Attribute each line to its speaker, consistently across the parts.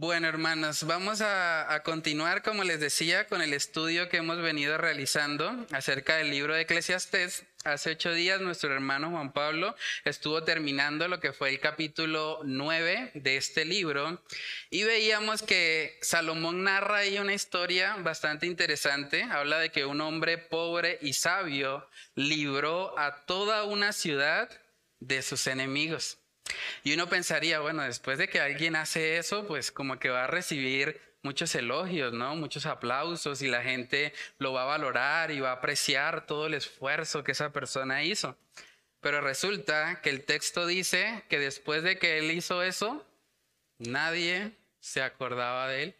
Speaker 1: Bueno, hermanos, vamos a, continuar, como les decía, con el estudio que hemos venido realizando acerca del libro de Eclesiastés. Hace ocho días nuestro hermano Juan Pablo estuvo terminando lo que fue el capítulo nueve de este libro y veíamos que Salomón narra ahí una historia bastante interesante. Habla de que un hombre pobre y sabio libró a toda una ciudad de sus enemigos. Y uno pensaría, bueno, después de que alguien hace eso, pues como que va a recibir muchos elogios, ¿no? Muchos aplausos y la gente lo va a valorar y va a apreciar todo el esfuerzo que esa persona hizo. Pero resulta que el texto dice que después de que él hizo eso, nadie se acordaba de él.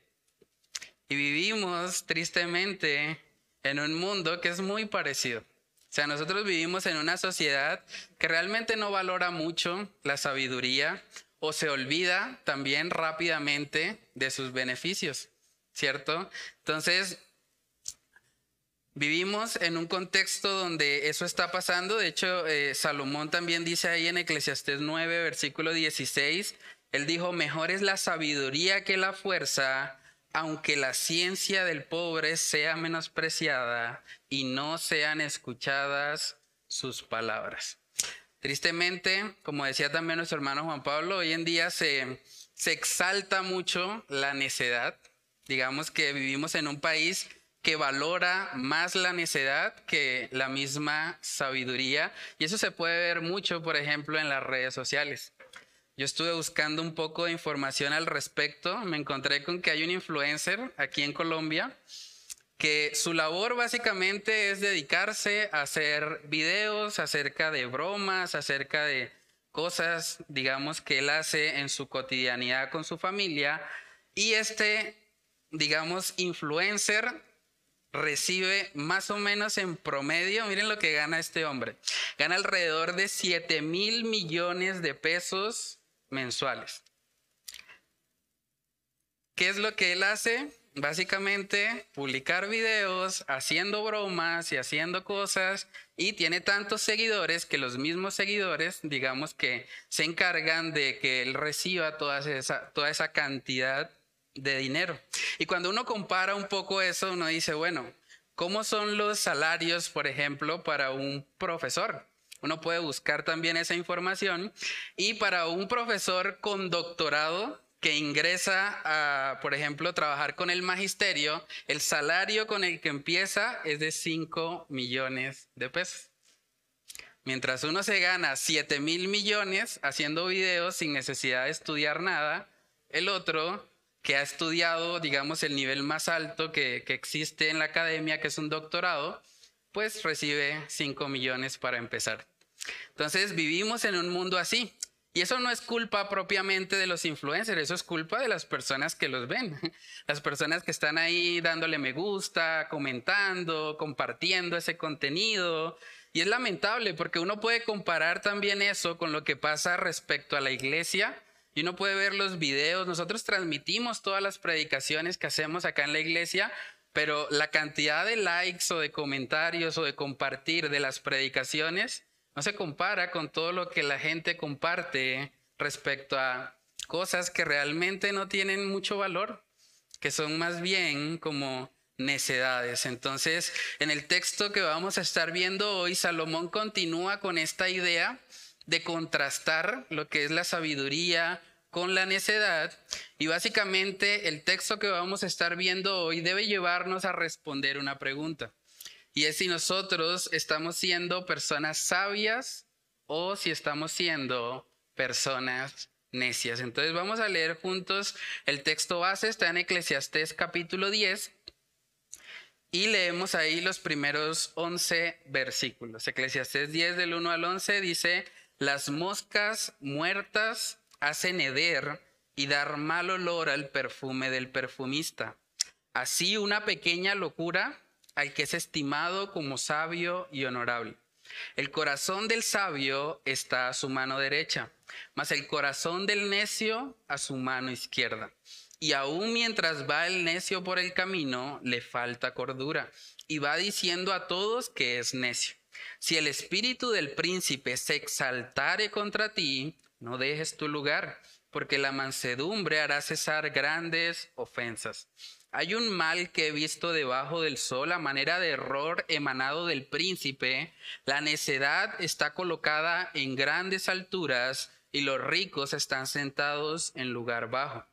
Speaker 1: Y vivimos tristemente en un mundo que es muy parecido. O sea, nosotros vivimos en una sociedad que realmente no valora mucho la sabiduría o se olvida también rápidamente de sus beneficios, ¿cierto? Entonces, vivimos en un contexto donde eso está pasando. De hecho, eh, Salomón también dice ahí en Eclesiastés 9, versículo 16, él dijo, mejor es la sabiduría que la fuerza aunque la ciencia del pobre sea menospreciada y no sean escuchadas sus palabras. Tristemente, como decía también nuestro hermano Juan Pablo, hoy en día se, se exalta mucho la necedad. Digamos que vivimos en un país que valora más la necedad que la misma sabiduría. Y eso se puede ver mucho, por ejemplo, en las redes sociales. Yo estuve buscando un poco de información al respecto. Me encontré con que hay un influencer aquí en Colombia que su labor básicamente es dedicarse a hacer videos acerca de bromas, acerca de cosas, digamos, que él hace en su cotidianidad con su familia. Y este, digamos, influencer recibe más o menos en promedio, miren lo que gana este hombre, gana alrededor de 7 mil millones de pesos mensuales. ¿Qué es lo que él hace? Básicamente publicar videos, haciendo bromas y haciendo cosas y tiene tantos seguidores que los mismos seguidores, digamos que se encargan de que él reciba toda esa, toda esa cantidad de dinero. Y cuando uno compara un poco eso, uno dice, bueno, ¿cómo son los salarios, por ejemplo, para un profesor? Uno puede buscar también esa información. Y para un profesor con doctorado que ingresa a, por ejemplo, trabajar con el magisterio, el salario con el que empieza es de 5 millones de pesos. Mientras uno se gana 7 mil millones haciendo videos sin necesidad de estudiar nada, el otro que ha estudiado, digamos, el nivel más alto que, que existe en la academia, que es un doctorado, pues recibe 5 millones para empezar. Entonces vivimos en un mundo así. Y eso no es culpa propiamente de los influencers, eso es culpa de las personas que los ven, las personas que están ahí dándole me gusta, comentando, compartiendo ese contenido. Y es lamentable porque uno puede comparar también eso con lo que pasa respecto a la iglesia y uno puede ver los videos. Nosotros transmitimos todas las predicaciones que hacemos acá en la iglesia, pero la cantidad de likes o de comentarios o de compartir de las predicaciones no se compara con todo lo que la gente comparte respecto a cosas que realmente no tienen mucho valor, que son más bien como necedades. Entonces, en el texto que vamos a estar viendo hoy, Salomón continúa con esta idea de contrastar lo que es la sabiduría con la necedad. Y básicamente el texto que vamos a estar viendo hoy debe llevarnos a responder una pregunta. Y es si nosotros estamos siendo personas sabias o si estamos siendo personas necias. Entonces vamos a leer juntos el texto base, está en Eclesiastés capítulo 10 y leemos ahí los primeros 11 versículos. Eclesiastés 10 del 1 al 11 dice, las moscas muertas hacen heder y dar mal olor al perfume del perfumista. Así una pequeña locura al que es estimado como sabio y honorable. El corazón del sabio está a su mano derecha, mas el corazón del necio a su mano izquierda. Y aun mientras va el necio por el camino, le falta cordura, y va diciendo a todos que es necio. Si el espíritu del príncipe se exaltare contra ti, no dejes tu lugar. porque la mansedumbre hará cesar grandes ofensas. Hay un mal que he visto debajo del sol a manera de error emanado del príncipe. La necedad está colocada en grandes alturas y los ricos están sentados en lugar bajo.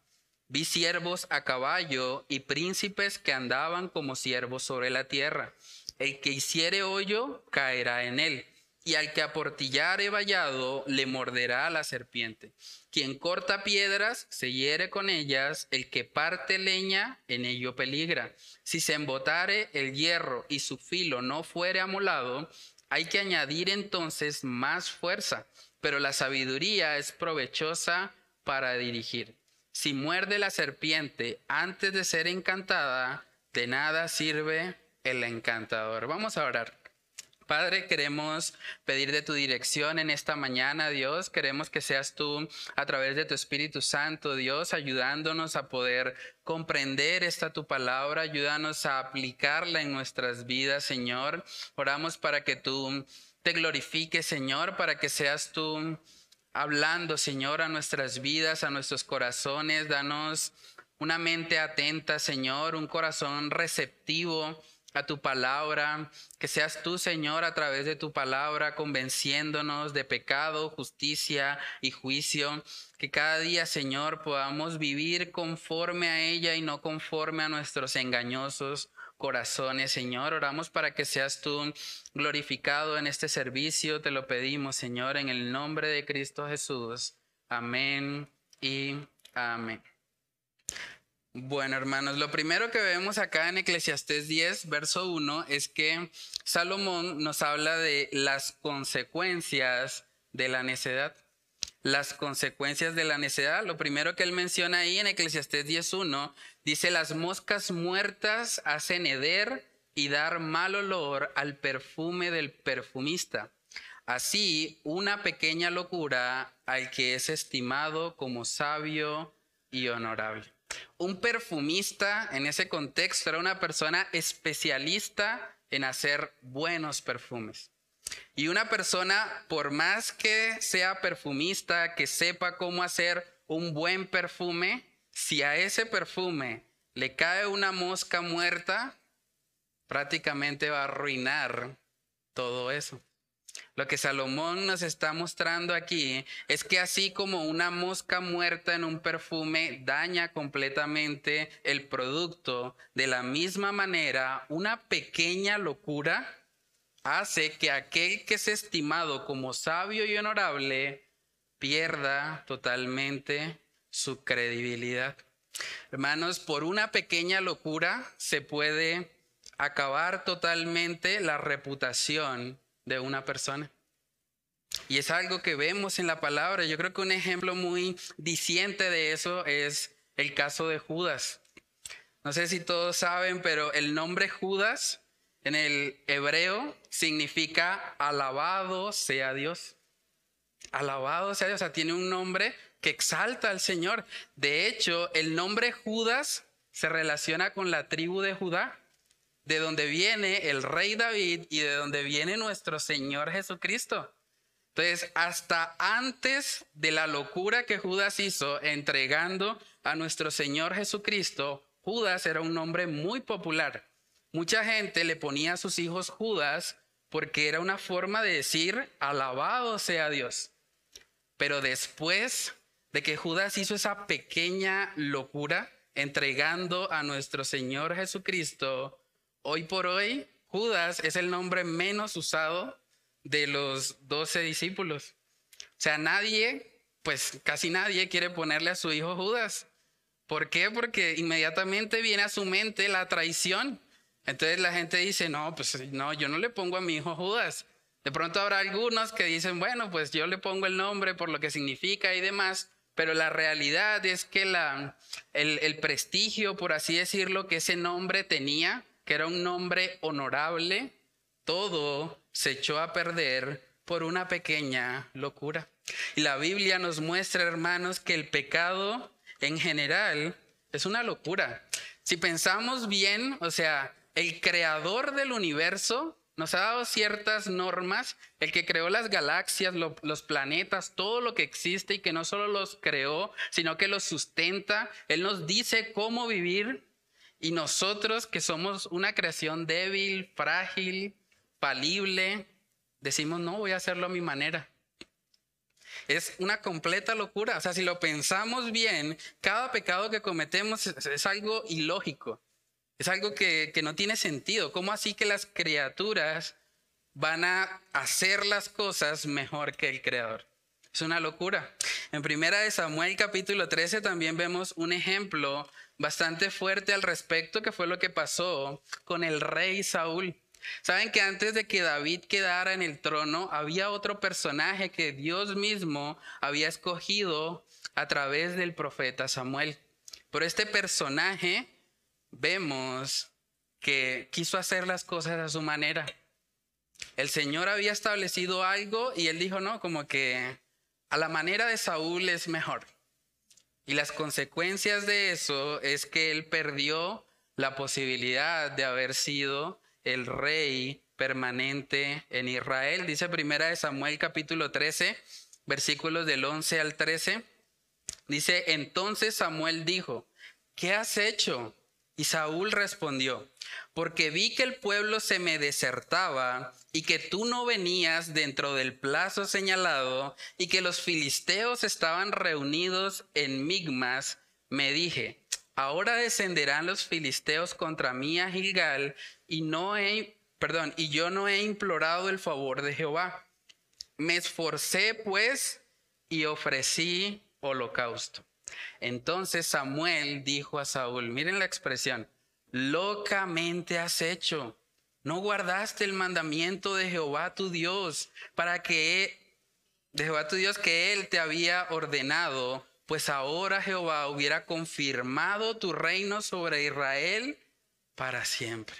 Speaker 1: Vi siervos a caballo y príncipes que andaban como siervos sobre la tierra. El que hiciere hoyo caerá en él y al que aportillare vallado le morderá la serpiente. Quien corta piedras se hiere con ellas, el que parte leña en ello peligra. Si se embotare el hierro y su filo no fuere amolado, hay que añadir entonces más fuerza, pero la sabiduría es provechosa para dirigir. Si muerde la serpiente antes de ser encantada, de nada sirve el encantador. Vamos a orar. Padre, queremos pedir de tu dirección en esta mañana, Dios. Queremos que seas tú a través de tu Espíritu Santo, Dios, ayudándonos a poder comprender esta tu palabra, ayúdanos a aplicarla en nuestras vidas, Señor. Oramos para que tú te glorifiques, Señor, para que seas tú hablando, Señor, a nuestras vidas, a nuestros corazones. Danos una mente atenta, Señor, un corazón receptivo a tu palabra, que seas tú, Señor, a través de tu palabra, convenciéndonos de pecado, justicia y juicio, que cada día, Señor, podamos vivir conforme a ella y no conforme a nuestros engañosos corazones, Señor. Oramos para que seas tú glorificado en este servicio, te lo pedimos, Señor, en el nombre de Cristo Jesús. Amén y amén. Bueno, hermanos, lo primero que vemos acá en Eclesiastés 10, verso 1, es que Salomón nos habla de las consecuencias de la necedad. Las consecuencias de la necedad, lo primero que él menciona ahí en Eclesiastés 10.1, dice, las moscas muertas hacen heder y dar mal olor al perfume del perfumista. Así, una pequeña locura al que es estimado como sabio y honorable. Un perfumista en ese contexto era una persona especialista en hacer buenos perfumes. Y una persona, por más que sea perfumista, que sepa cómo hacer un buen perfume, si a ese perfume le cae una mosca muerta, prácticamente va a arruinar todo eso. Lo que Salomón nos está mostrando aquí es que así como una mosca muerta en un perfume daña completamente el producto, de la misma manera una pequeña locura hace que aquel que es estimado como sabio y honorable pierda totalmente su credibilidad. Hermanos, por una pequeña locura se puede acabar totalmente la reputación de una persona. Y es algo que vemos en la palabra. Yo creo que un ejemplo muy diciente de eso es el caso de Judas. No sé si todos saben, pero el nombre Judas en el hebreo significa alabado sea Dios. Alabado sea Dios, o sea, tiene un nombre que exalta al Señor. De hecho, el nombre Judas se relaciona con la tribu de Judá de donde viene el rey David y de donde viene nuestro Señor Jesucristo. Entonces, hasta antes de la locura que Judas hizo entregando a nuestro Señor Jesucristo, Judas era un nombre muy popular. Mucha gente le ponía a sus hijos Judas porque era una forma de decir, alabado sea Dios. Pero después de que Judas hizo esa pequeña locura entregando a nuestro Señor Jesucristo, Hoy por hoy, Judas es el nombre menos usado de los doce discípulos. O sea, nadie, pues casi nadie quiere ponerle a su hijo Judas. ¿Por qué? Porque inmediatamente viene a su mente la traición. Entonces la gente dice, no, pues no, yo no le pongo a mi hijo Judas. De pronto habrá algunos que dicen, bueno, pues yo le pongo el nombre por lo que significa y demás, pero la realidad es que el prestigio, por así decirlo, que ese nombre tenía, que era un nombre honorable, todo se echó a perder por una pequeña locura. Y la Biblia nos muestra, hermanos, que el pecado en general es una locura. Si pensamos bien, o sea, el creador del universo nos ha dado ciertas normas, el que creó las galaxias, los planetas, todo lo que existe y que no solo los creó, sino que los sustenta. Él nos dice cómo vivir y nosotros que somos una creación débil, frágil, falible, decimos, no, voy a hacerlo a mi manera. Es una completa locura. O sea, si lo pensamos bien, cada pecado que cometemos es algo ilógico. Es algo que, no tiene sentido. ¿Cómo así que las criaturas van a hacer las cosas mejor que el Creador? Es una locura. En primera de Samuel capítulo 13 también vemos un ejemplo bastante fuerte al respecto que fue lo que pasó con el rey Saúl. Saben que antes de que David quedara en el trono había otro personaje que Dios mismo había escogido a través del profeta Samuel. Pero este personaje vemos que quiso hacer las cosas a su manera. El Señor había establecido algo y él dijo, no, como que a la manera de Saúl es mejor. Y las consecuencias de eso es que él perdió la posibilidad de haber sido el rey permanente en Israel. Dice primera de Samuel capítulo 13, versículos del 11 al 13. Dice, entonces Samuel dijo, ¿qué has hecho? Y Saúl respondió, porque vi que el pueblo se me desertaba y que tú no venías dentro del plazo señalado y que los filisteos estaban reunidos en Migmas, me dije, ahora descenderán los filisteos contra mí a Gilgal y no he, y yo no he implorado el favor de Jehová. Me esforcé pues y ofrecí holocausto. Entonces Samuel dijo a Saúl, miren la expresión, locamente has hecho. No guardaste el mandamiento de Jehová tu Dios para que de Jehová tu Dios que él te había ordenado, pues ahora Jehová hubiera confirmado tu reino sobre Israel para siempre.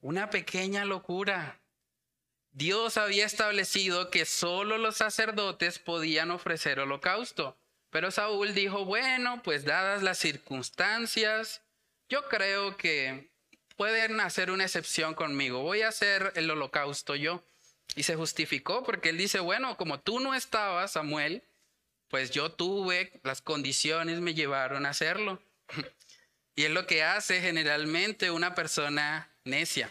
Speaker 1: Una pequeña locura. Dios había establecido que solo los sacerdotes podían ofrecer holocausto. Pero Saúl dijo, bueno, pues dadas las circunstancias, yo creo que pueden hacer una excepción conmigo. Voy a hacer el holocausto yo. Y se justificó porque él dice, bueno, como tú no estabas, Samuel, pues yo tuve, las condiciones me llevaron a hacerlo. Y es lo que hace generalmente una persona necia.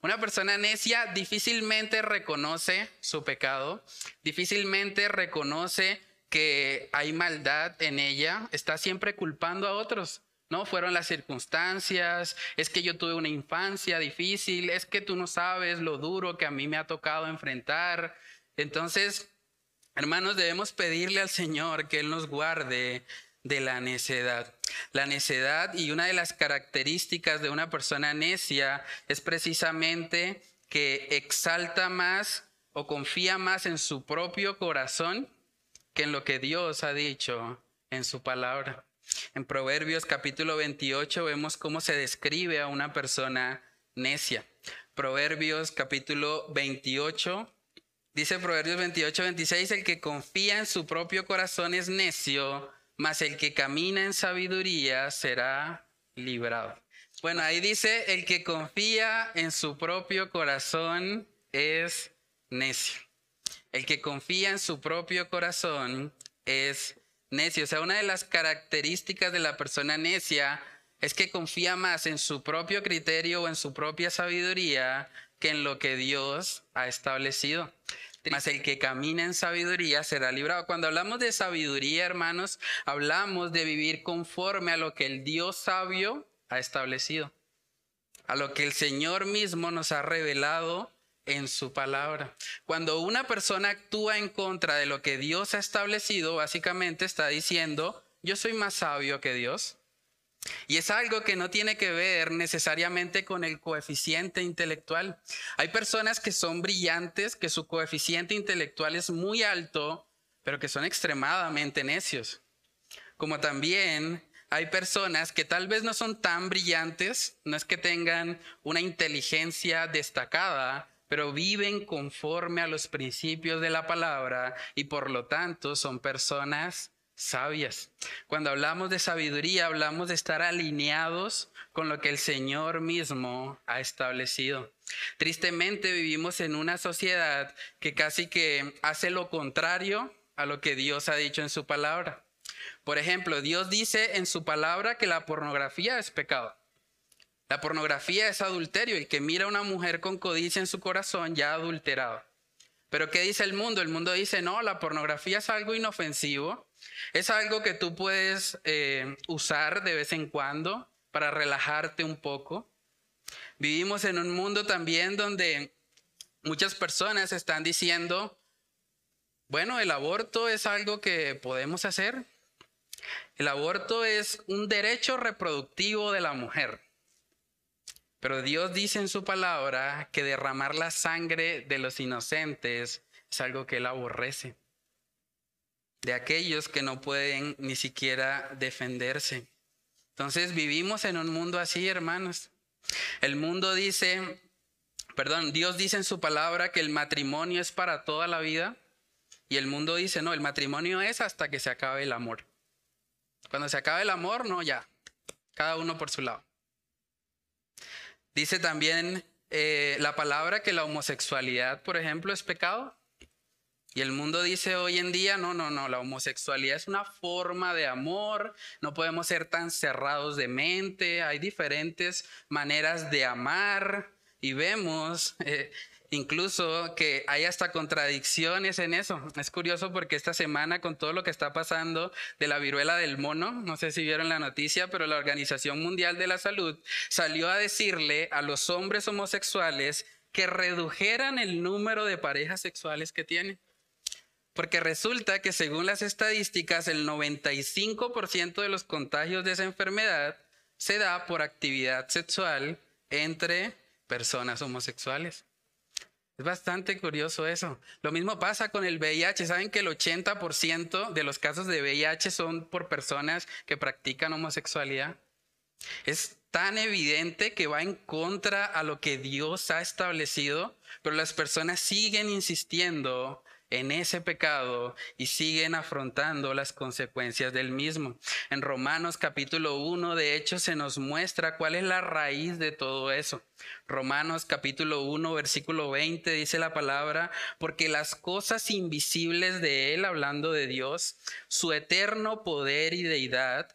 Speaker 1: Una persona necia difícilmente reconoce su pecado, difícilmente reconoce que hay maldad en ella, está siempre culpando a otros. No, fueron las circunstancias, es que yo tuve una infancia difícil, es que tú no sabes lo duro que a mí me ha tocado enfrentar. Entonces, hermanos, debemos pedirle al Señor que Él nos guarde de la necedad. La necedad y una de las características de una persona necia es precisamente que exalta más o confía más en su propio corazón que en lo que Dios ha dicho en su palabra. En Proverbios capítulo 28 vemos cómo se describe a una persona necia. Proverbios capítulo 28, dice Proverbios 28, 26, el que confía en su propio corazón es necio, mas el que camina en sabiduría será librado. Bueno, ahí dice, el que confía en su propio corazón es necio. El que confía en su propio corazón es necio. O sea, una de las características de la persona necia es que confía más en su propio criterio o en su propia sabiduría que en lo que Dios ha establecido. Mas el que camina en sabiduría será librado. Cuando hablamos de sabiduría, hermanos, hablamos de vivir conforme a lo que el Dios sabio ha establecido, a lo que el Señor mismo nos ha revelado en su palabra. Cuando una persona actúa en contra de lo que Dios ha establecido, básicamente está diciendo, yo soy más sabio que Dios. Y es algo que no tiene que ver necesariamente con el coeficiente intelectual. Hay personas que son brillantes, que su coeficiente intelectual es muy alto, pero que son extremadamente necios. Como también hay personas que tal vez no son tan brillantes, no es que tengan una inteligencia destacada, pero viven conforme a los principios de la palabra y por lo tanto son personas sabias. Cuando hablamos de sabiduría, hablamos de estar alineados con lo que el Señor mismo ha establecido. Tristemente vivimos en una sociedad que casi que hace lo contrario a lo que Dios ha dicho en su palabra. Por ejemplo, Dios dice en su palabra que la pornografía es pecado. La pornografía es adulterio. El que mira a una mujer con codicia en su corazón ya adulterado. Pero ¿qué dice el mundo? El mundo dice, no, la pornografía es algo inofensivo. Es algo que tú puedes eh, usar de vez en cuando para relajarte un poco. Vivimos en un mundo también donde muchas personas están diciendo, bueno, el aborto es algo que podemos hacer. El aborto es un derecho reproductivo de la mujer. Pero Dios dice en su palabra que derramar la sangre de los inocentes es algo que Él aborrece. De aquellos que no pueden ni siquiera defenderse. Entonces vivimos en un mundo así, hermanos. El mundo dice, perdón, Dios dice en su palabra que el matrimonio es para toda la vida. Y el mundo dice, no, el matrimonio es hasta que se acabe el amor. Cuando se acabe el amor, no, ya. Cada uno por su lado. Dice también eh, la palabra que la homosexualidad, por ejemplo, es pecado. Y el mundo dice hoy en día, no, no, no, la homosexualidad es una forma de amor, no podemos ser tan cerrados de mente, hay diferentes maneras de amar. Y vemos eh, incluso que hay hasta contradicciones en eso. Es curioso porque esta semana con todo lo que está pasando de la viruela del mono, no sé si vieron la noticia, pero la Organización Mundial de la Salud salió a decirle a los hombres homosexuales que redujeran el número de parejas sexuales que tienen. Porque resulta que según las estadísticas, el 95% de los contagios de esa enfermedad se da por actividad sexual entre personas homosexuales. Es bastante curioso eso. Lo mismo pasa con el VIH. ¿Saben que el 80% de los casos de VIH son por personas que practican homosexualidad? Es tan evidente que va en contra a lo que Dios ha establecido, pero las personas siguen insistiendo en ese pecado y siguen afrontando las consecuencias del mismo. En Romanos capítulo 1, de hecho, se nos muestra cuál es la raíz de todo eso. Romanos capítulo 1, versículo 20 dice la palabra, porque las cosas invisibles de Él, hablando de Dios, su eterno poder y deidad,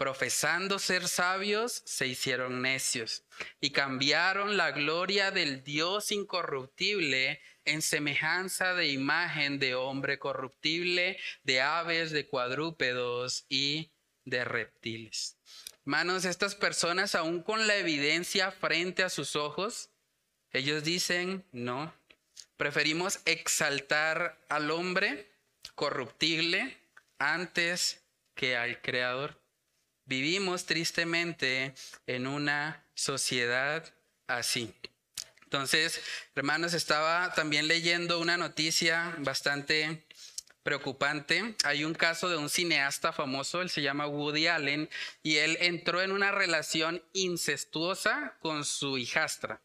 Speaker 1: profesando ser sabios, se hicieron necios y cambiaron la gloria del Dios incorruptible en semejanza de imagen de hombre corruptible, de aves, de cuadrúpedos y de reptiles. Hermanos, estas personas aún con la evidencia frente a sus ojos, ellos dicen, no, preferimos exaltar al hombre corruptible antes que al Creador. Vivimos tristemente en una sociedad así. Entonces, hermanos, estaba también leyendo una noticia bastante preocupante. Hay un caso de un cineasta famoso, él se llama Woody Allen, y él entró en una relación incestuosa con su hijastra.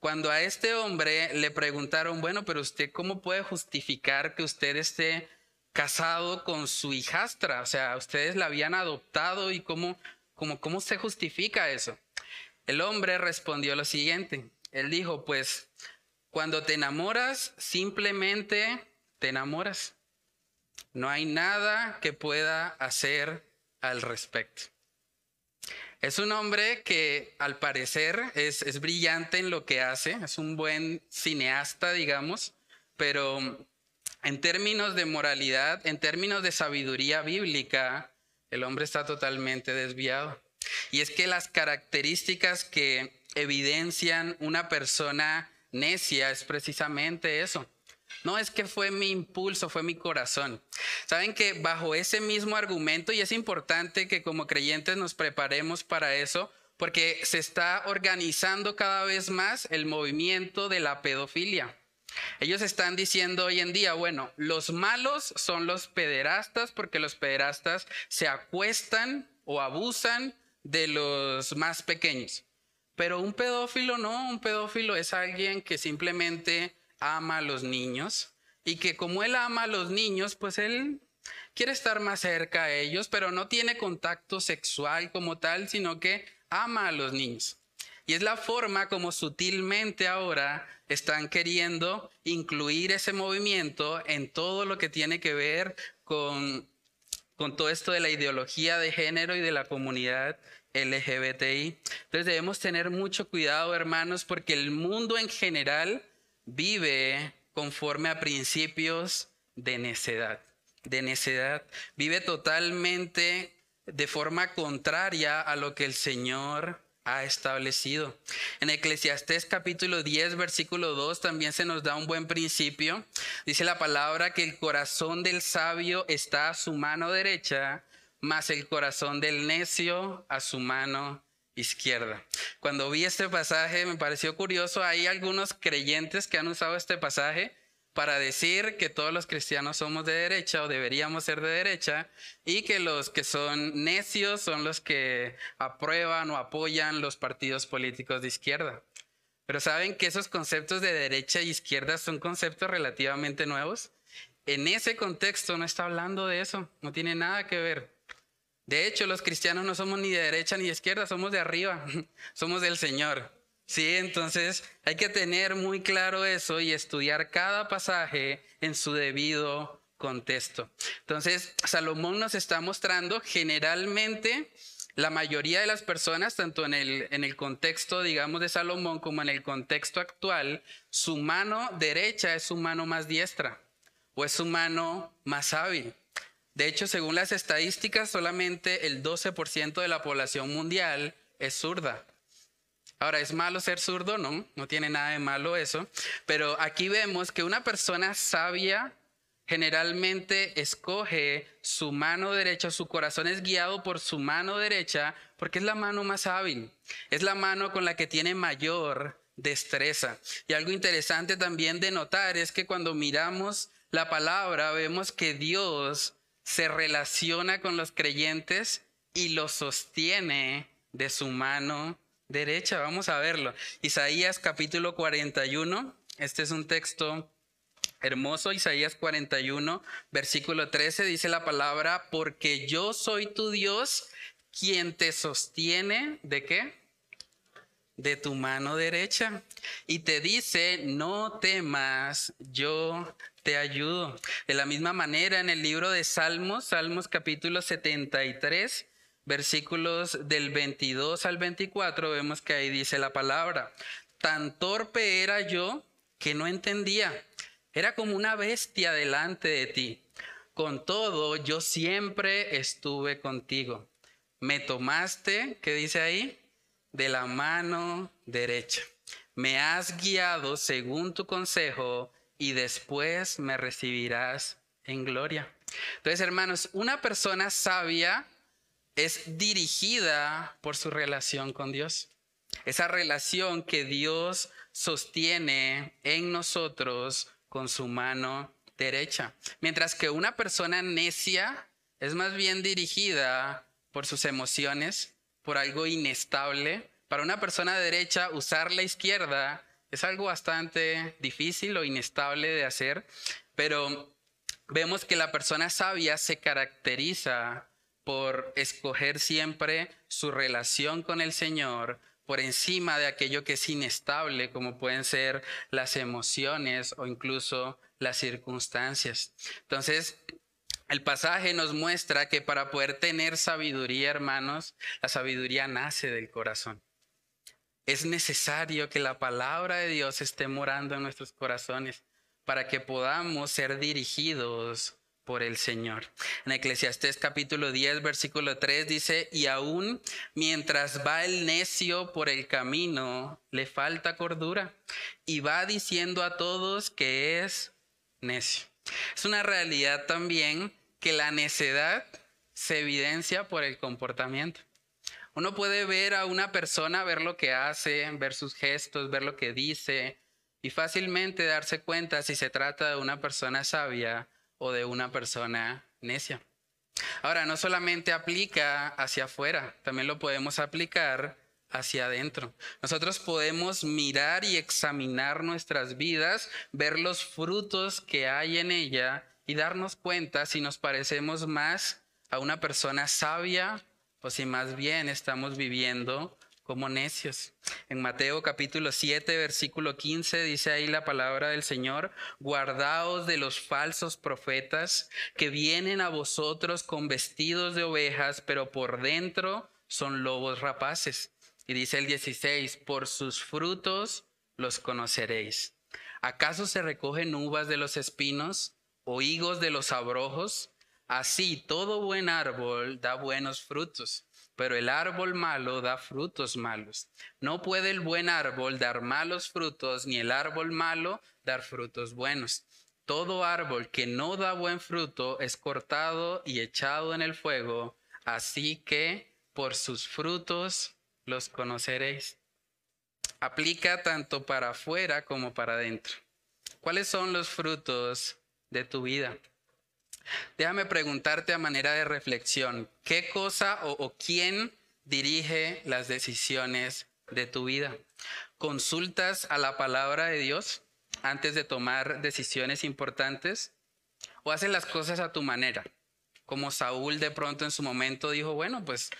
Speaker 1: Cuando a este hombre le preguntaron, bueno, pero usted cómo puede justificar que usted esté casado con su hijastra, o sea, ustedes la habían adoptado y cómo, cómo, cómo se justifica eso. El hombre respondió lo siguiente, él dijo, pues cuando te enamoras, simplemente te enamoras. No hay nada que pueda hacer al respecto. Es un hombre que al parecer es, es brillante en lo que hace, es un buen cineasta, digamos, pero en términos de moralidad, en términos de sabiduría bíblica, el hombre está totalmente desviado. Y es que las características que evidencian una persona necia es precisamente eso. No es que fue mi impulso, fue mi corazón. Saben que bajo ese mismo argumento, y es importante que como creyentes nos preparemos para eso, porque se está organizando cada vez más el movimiento de la pedofilia. Ellos están diciendo hoy en día, bueno, los malos son los pederastas porque los pederastas se acuestan o abusan de los más pequeños. Pero un pedófilo no, un pedófilo es alguien que simplemente ama a los niños y que como él ama a los niños, pues él quiere estar más cerca a ellos, pero no tiene contacto sexual como tal, sino que ama a los niños. Y es la forma como sutilmente ahora están queriendo incluir ese movimiento en todo lo que tiene que ver con, con todo esto de la ideología de género y de la comunidad LGBTI. Entonces debemos tener mucho cuidado, hermanos, porque el mundo en general vive conforme a principios de necedad, de necedad. Vive totalmente de forma contraria a lo que el Señor ha establecido. En Eclesiastés capítulo 10, versículo 2 también se nos da un buen principio. Dice la palabra que el corazón del sabio está a su mano derecha, mas el corazón del necio a su mano izquierda. Cuando vi este pasaje me pareció curioso, hay algunos creyentes que han usado este pasaje para decir que todos los cristianos somos de derecha o deberíamos ser de derecha y que los que son necios son los que aprueban o apoyan los partidos políticos de izquierda. Pero saben que esos conceptos de derecha e izquierda son conceptos relativamente nuevos. En ese contexto no está hablando de eso, no tiene nada que ver. De hecho, los cristianos no somos ni de derecha ni de izquierda, somos de arriba, somos del Señor. Sí, entonces hay que tener muy claro eso y estudiar cada pasaje en su debido contexto. Entonces, Salomón nos está mostrando generalmente la mayoría de las personas, tanto en el, en el contexto, digamos, de Salomón como en el contexto actual, su mano derecha es su mano más diestra o es su mano más hábil. De hecho, según las estadísticas, solamente el 12% de la población mundial es zurda. Ahora, ¿es malo ser zurdo? No, no tiene nada de malo eso. Pero aquí vemos que una persona sabia generalmente escoge su mano derecha, su corazón es guiado por su mano derecha porque es la mano más hábil, es la mano con la que tiene mayor destreza. Y algo interesante también de notar es que cuando miramos la palabra vemos que Dios se relaciona con los creyentes y los sostiene de su mano derecha. Vamos a verlo. Isaías capítulo 41. Este es un texto hermoso. Isaías 41, versículo 13 dice la palabra, porque yo soy tu Dios, quien te sostiene de qué? De tu mano derecha. Y te dice, no temas, yo te ayudo. De la misma manera, en el libro de Salmos, Salmos capítulo 73, versículos del 22 al 24, vemos que ahí dice la palabra, tan torpe era yo que no entendía, era como una bestia delante de ti. Con todo, yo siempre estuve contigo. Me tomaste, ¿qué dice ahí? De la mano derecha. Me has guiado según tu consejo y después me recibirás en gloria. Entonces, hermanos, una persona sabia es dirigida por su relación con Dios. Esa relación que Dios sostiene en nosotros con su mano derecha. Mientras que una persona necia es más bien dirigida por sus emociones, por algo inestable. Para una persona derecha, usar la izquierda es algo bastante difícil o inestable de hacer, pero vemos que la persona sabia se caracteriza por escoger siempre su relación con el Señor por encima de aquello que es inestable, como pueden ser las emociones o incluso las circunstancias. Entonces, el pasaje nos muestra que para poder tener sabiduría, hermanos, la sabiduría nace del corazón. Es necesario que la palabra de Dios esté morando en nuestros corazones para que podamos ser dirigidos por el Señor. En Eclesiastés capítulo 10, versículo 3 dice, y aún mientras va el necio por el camino, le falta cordura y va diciendo a todos que es necio. Es una realidad también que la necedad se evidencia por el comportamiento. Uno puede ver a una persona, ver lo que hace, ver sus gestos, ver lo que dice y fácilmente darse cuenta si se trata de una persona sabia o de una persona necia. Ahora, no solamente aplica hacia afuera, también lo podemos aplicar hacia adentro. Nosotros podemos mirar y examinar nuestras vidas, ver los frutos que hay en ella y darnos cuenta si nos parecemos más a una persona sabia o si más bien estamos viviendo como necios. En Mateo capítulo 7, versículo 15 dice ahí la palabra del Señor, guardaos de los falsos profetas que vienen a vosotros con vestidos de ovejas, pero por dentro son lobos rapaces. Y dice el 16, por sus frutos los conoceréis. ¿Acaso se recogen uvas de los espinos o higos de los abrojos? Así todo buen árbol da buenos frutos pero el árbol malo da frutos malos. No puede el buen árbol dar malos frutos, ni el árbol malo dar frutos buenos. Todo árbol que no da buen fruto es cortado y echado en el fuego, así que por sus frutos los conoceréis. Aplica tanto para afuera como para adentro. ¿Cuáles son los frutos de tu vida? Déjame preguntarte a manera de reflexión, ¿qué cosa o, quién dirige las decisiones de tu vida? ¿Consultas a la palabra de Dios antes de tomar decisiones importantes? ¿O haces las cosas a tu manera? Como Saúl de pronto en su momento dijo, bueno, pues,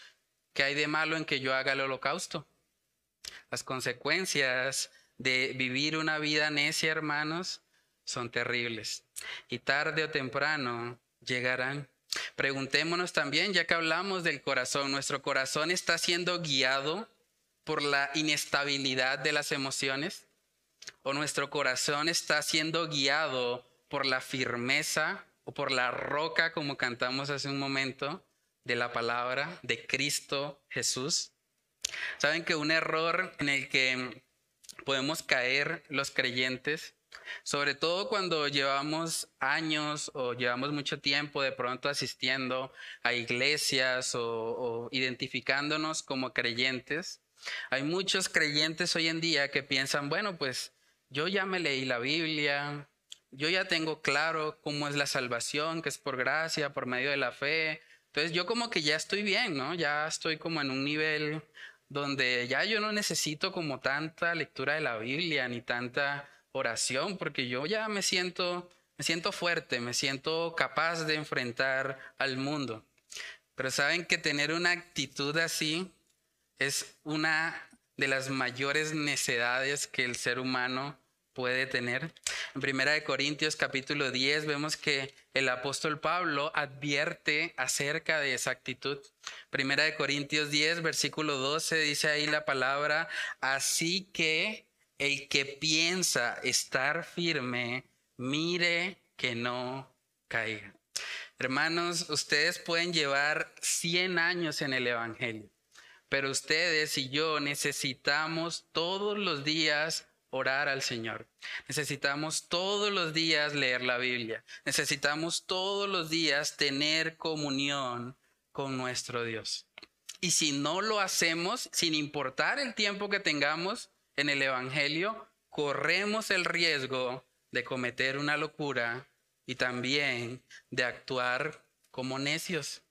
Speaker 1: ¿qué hay de malo en que yo haga el holocausto? Las consecuencias de vivir una vida necia, hermanos, son terribles y tarde o temprano llegarán. Preguntémonos también, ya que hablamos del corazón, ¿nuestro corazón está siendo guiado por la inestabilidad de las emociones? ¿O nuestro corazón está siendo guiado por la firmeza o por la roca, como cantamos hace un momento, de la palabra de Cristo Jesús? ¿Saben que un error en el que podemos caer los creyentes sobre todo cuando llevamos años o llevamos mucho tiempo de pronto asistiendo a iglesias o, identificándonos como creyentes. Hay muchos creyentes hoy en día que piensan, bueno, pues yo ya me leí la Biblia, yo ya tengo claro cómo es la salvación, que es por gracia, por medio de la fe. Entonces yo como que ya estoy bien, ¿no? Ya estoy como en un nivel donde ya yo no necesito como tanta lectura de la Biblia ni tanta oración, porque yo ya me siento, me siento fuerte, me siento capaz de enfrentar al mundo. Pero saben que tener una actitud así es una de las mayores necedades que el ser humano puede tener. En Primera de Corintios capítulo 10 vemos que el apóstol Pablo advierte acerca de esa actitud. Primera de Corintios 10 versículo 12 dice ahí la palabra, así que el que piensa estar firme, mire que no caiga. Hermanos, ustedes pueden llevar 100 años en el Evangelio, pero ustedes y yo necesitamos todos los días orar al Señor. Necesitamos todos los días leer la Biblia. Necesitamos todos los días tener comunión con nuestro Dios. Y si no lo hacemos, sin importar el tiempo que tengamos, en el Evangelio, corremos el riesgo de cometer una locura y también de actuar como necios.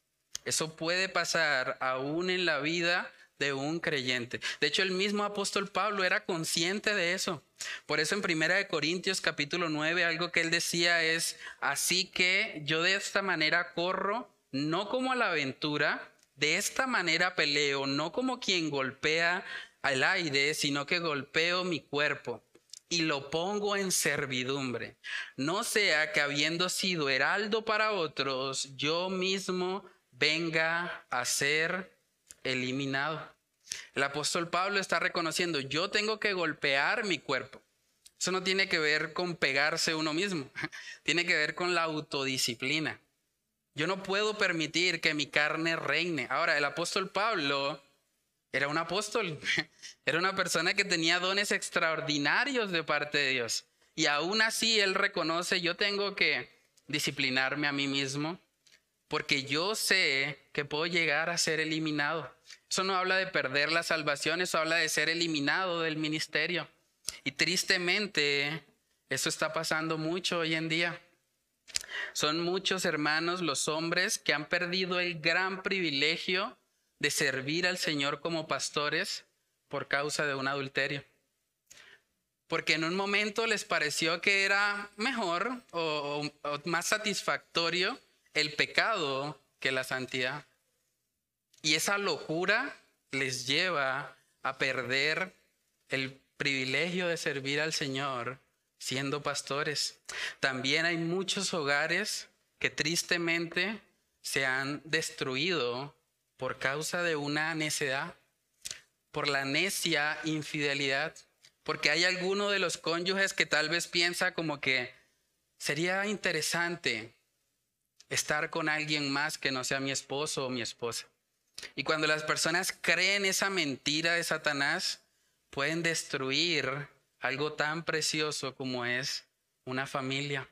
Speaker 1: Eso puede pasar aún en la vida de un creyente. De hecho, el mismo apóstol Pablo era consciente de eso. Por eso en Primera de Corintios capítulo 9 algo que él decía es, así que yo de esta manera corro, no como a la aventura, de esta manera peleo, no como quien golpea al aire, sino que golpeo mi cuerpo y lo pongo en servidumbre. No sea que habiendo sido heraldo para otros, yo mismo venga a ser eliminado. El apóstol Pablo está reconociendo, yo tengo que golpear mi cuerpo. Eso no tiene que ver con pegarse uno mismo, tiene que ver con la autodisciplina. Yo no puedo permitir que mi carne reine. Ahora, el apóstol Pablo era un apóstol, era una persona que tenía dones extraordinarios de parte de Dios. Y aún así él reconoce, yo tengo que disciplinarme a mí mismo porque yo sé que puedo llegar a ser eliminado. Eso no habla de perder la salvación, eso habla de ser eliminado del ministerio. Y tristemente, eso está pasando mucho hoy en día. Son muchos hermanos los hombres que han perdido el gran privilegio de servir al Señor como pastores por causa de un adulterio. Porque en un momento les pareció que era mejor o, más satisfactorio el pecado que la santidad. Y esa locura les lleva a perder el privilegio de servir al Señor siendo pastores. También hay muchos hogares que tristemente se han destruido por causa de una necedad, por la necia infidelidad, porque hay alguno de los cónyuges que tal vez piensa como que sería interesante estar con alguien más que no sea mi esposo o mi esposa. Y cuando las personas creen esa mentira de Satanás, pueden destruir algo tan precioso como es una familia.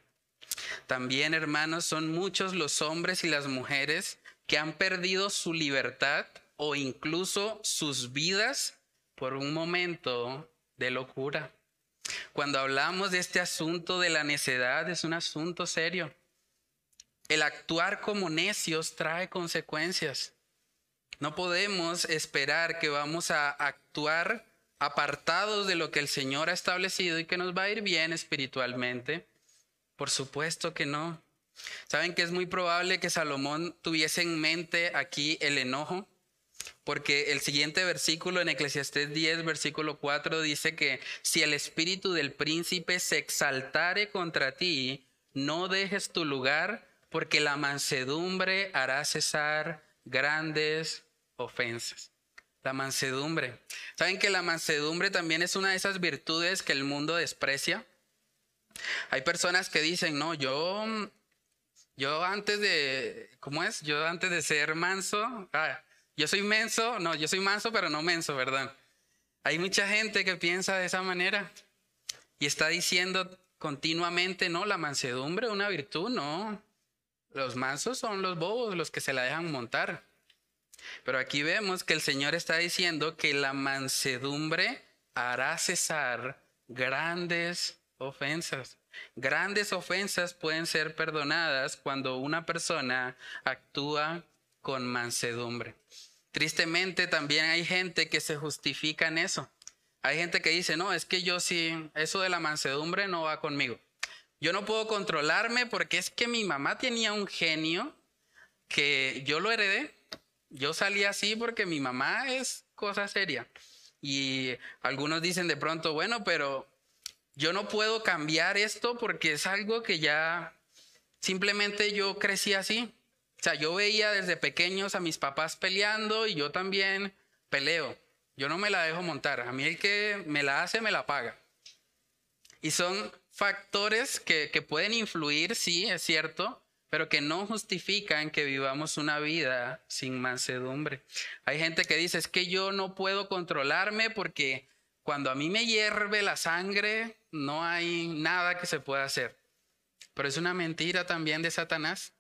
Speaker 1: También, hermanos, son muchos los hombres y las mujeres que han perdido su libertad o incluso sus vidas por un momento de locura. Cuando hablamos de este asunto de la necedad, es un asunto serio. El actuar como necios trae consecuencias. No podemos esperar que vamos a actuar apartados de lo que el Señor ha establecido y que nos va a ir bien espiritualmente? Por supuesto que no. ¿Saben que es muy probable que Salomón tuviese en mente aquí el enojo? Porque el siguiente versículo en Eclesiastés 10, versículo 4 dice que si el espíritu del príncipe se exaltare contra ti, no dejes tu lugar, porque la mansedumbre hará cesar grandes ofensas. La mansedumbre. ¿Saben que la mansedumbre también es una de esas virtudes que el mundo desprecia? Hay personas que dicen, no, yo, yo antes de, ¿cómo es? Yo antes de ser manso, ah, yo soy menso, no, yo soy manso, pero no menso, ¿verdad? Hay mucha gente que piensa de esa manera y está diciendo continuamente, no, la mansedumbre es una virtud, no. Los mansos son los bobos, los que se la dejan montar. Pero aquí vemos que el Señor está diciendo que la mansedumbre hará cesar grandes ofensas. Grandes ofensas pueden ser perdonadas cuando una persona actúa con mansedumbre. Tristemente también hay gente que se justifica en eso. Hay gente que dice, no, es que yo sí, eso de la mansedumbre no va conmigo. Yo no puedo controlarme porque es que mi mamá tenía un genio que yo lo heredé yo salí así porque mi mamá es cosa seria. Y algunos dicen de pronto, bueno, pero yo no puedo cambiar esto porque es algo que ya simplemente yo crecí así. O sea, yo veía desde pequeños a mis papás peleando y yo también peleo. Yo no me la dejo montar. A mí el que me la hace, me la paga. Y son factores que, pueden influir, sí, es cierto, pero que no justifican que vivamos una vida sin mansedumbre. Hay gente que dice, es que yo no puedo controlarme porque cuando a mí me hierve la sangre, no hay nada que se pueda hacer. Pero es una mentira también de Satanás.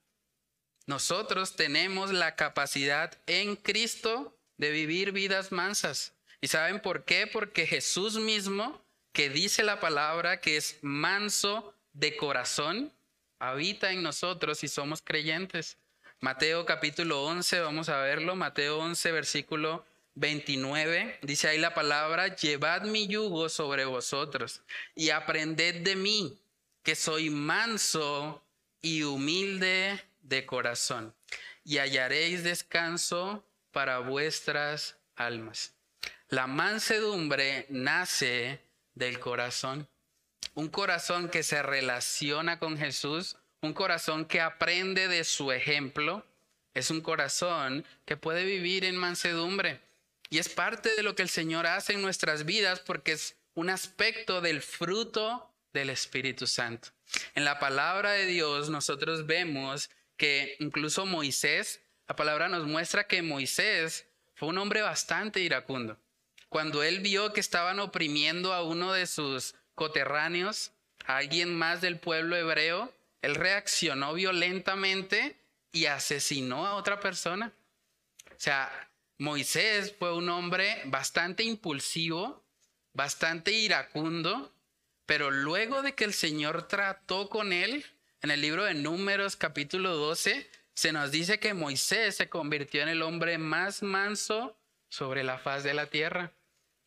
Speaker 1: Nosotros tenemos la capacidad en Cristo de vivir vidas mansas. ¿Y saben por qué? Porque Jesús mismo, que dice la palabra que es manso de corazón, habita en nosotros si somos creyentes. Mateo capítulo 11, vamos a verlo, Mateo 11 versículo 29, dice ahí la palabra, llevad mi yugo sobre vosotros y aprended de mí, que soy manso y humilde de corazón, y hallaréis descanso para vuestras almas. La mansedumbre nace del corazón un corazón que se relaciona con Jesús, un corazón que aprende de su ejemplo, es un corazón que puede vivir en mansedumbre. Y es parte de lo que el Señor hace en nuestras vidas porque es un aspecto del fruto del Espíritu Santo. En la palabra de Dios nosotros vemos que incluso Moisés, la palabra nos muestra que Moisés fue un hombre bastante iracundo. Cuando él vio que estaban oprimiendo a uno de sus coterráneos, a alguien más del pueblo hebreo, él reaccionó violentamente y asesinó a otra persona. O sea, Moisés fue un hombre bastante impulsivo, bastante iracundo, pero luego de que el Señor trató con él, en el libro de Números capítulo 12, se nos dice que Moisés se convirtió en el hombre más manso sobre la faz de la tierra.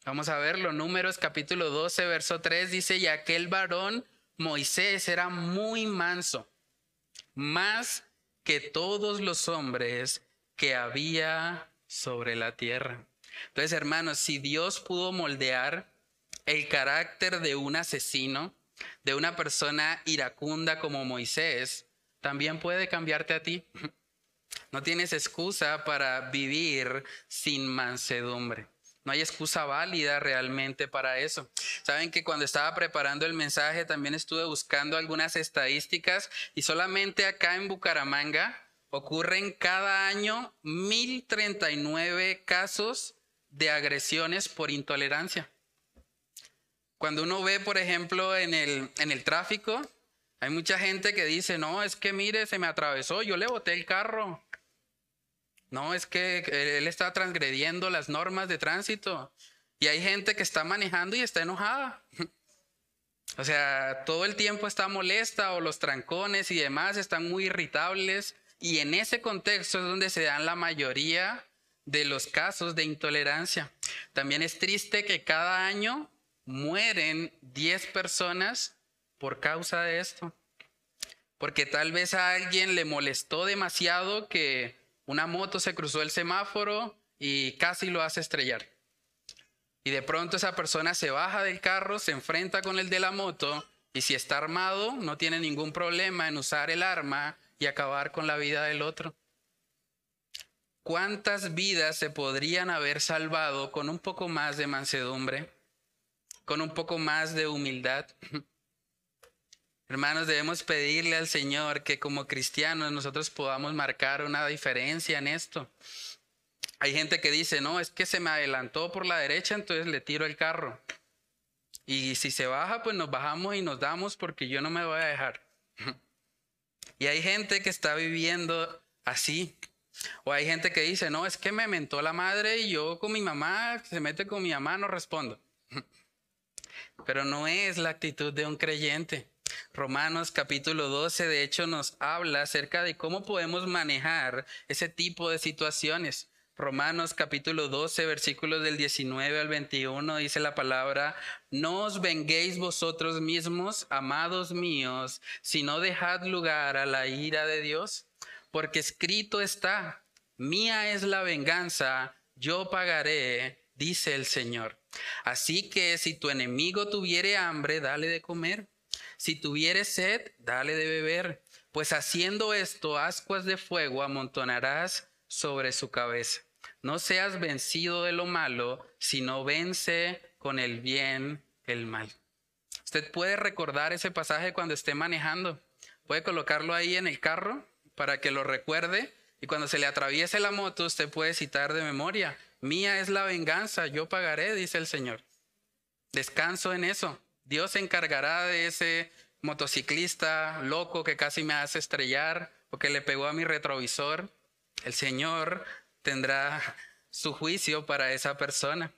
Speaker 1: Vamos a verlo, Números capítulo 12, verso 3 dice, y aquel varón Moisés era muy manso, más que todos los hombres que había sobre la tierra. Entonces, hermanos, si Dios pudo moldear el carácter de un asesino, de una persona iracunda como Moisés, también puede cambiarte a ti. No tienes excusa para vivir sin mansedumbre. No hay excusa válida realmente para eso. Saben que cuando estaba preparando el mensaje también estuve buscando algunas estadísticas y solamente acá en Bucaramanga ocurren cada año 1039 casos de agresiones por intolerancia. Cuando uno ve, por ejemplo, en el, en el tráfico, hay mucha gente que dice, no, es que mire, se me atravesó, yo le boté el carro. No, es que él está transgrediendo las normas de tránsito. Y hay gente que está manejando y está enojada. O sea, todo el tiempo está molesta o los trancones y demás están muy irritables. Y en ese contexto es donde se dan la mayoría de los casos de intolerancia. También es triste que cada año mueren 10 personas por causa de esto. Porque tal vez a alguien le molestó demasiado que una moto se cruzó el semáforo y casi lo hace estrellar. Y de pronto esa persona se baja del carro, se enfrenta con el de la moto y si está armado no tiene ningún problema en usar el arma y acabar con la vida del otro. ¿Cuántas vidas se podrían haber salvado con un poco más de mansedumbre, con un poco más de humildad? Hermanos, debemos pedirle al Señor que como cristianos nosotros podamos marcar una diferencia en esto. Hay gente que dice, no, es que se me adelantó por la derecha, entonces le tiro el carro. Y si se baja, pues nos bajamos y nos damos porque yo no me voy a dejar. Y hay gente que está viviendo así. O hay gente que dice, no, es que me mentó la madre y yo con mi mamá, se mete con mi mamá, no respondo. Pero no es la actitud de un creyente. Romanos capítulo 12 de hecho nos habla acerca de cómo podemos manejar ese tipo de situaciones. Romanos capítulo 12 versículos del 19 al 21 dice la palabra, no os venguéis vosotros mismos, amados míos, sino dejad lugar a la ira de Dios, porque escrito está, mía es la venganza, yo pagaré, dice el Señor. Así que si tu enemigo tuviere hambre, dale de comer. Si tuviere sed, dale de beber. Pues haciendo esto, ascuas de fuego amontonarás sobre su cabeza. No seas vencido de lo malo, sino vence con el bien el mal. Usted puede recordar ese pasaje cuando esté manejando. Puede colocarlo ahí en el carro para que lo recuerde y cuando se le atraviese la moto usted puede citar de memoria, mía es la venganza, yo pagaré, dice el Señor. Descanso en eso. Dios se encargará de ese motociclista loco que casi me hace estrellar o que le pegó a mi retrovisor. El Señor tendrá su juicio para esa persona.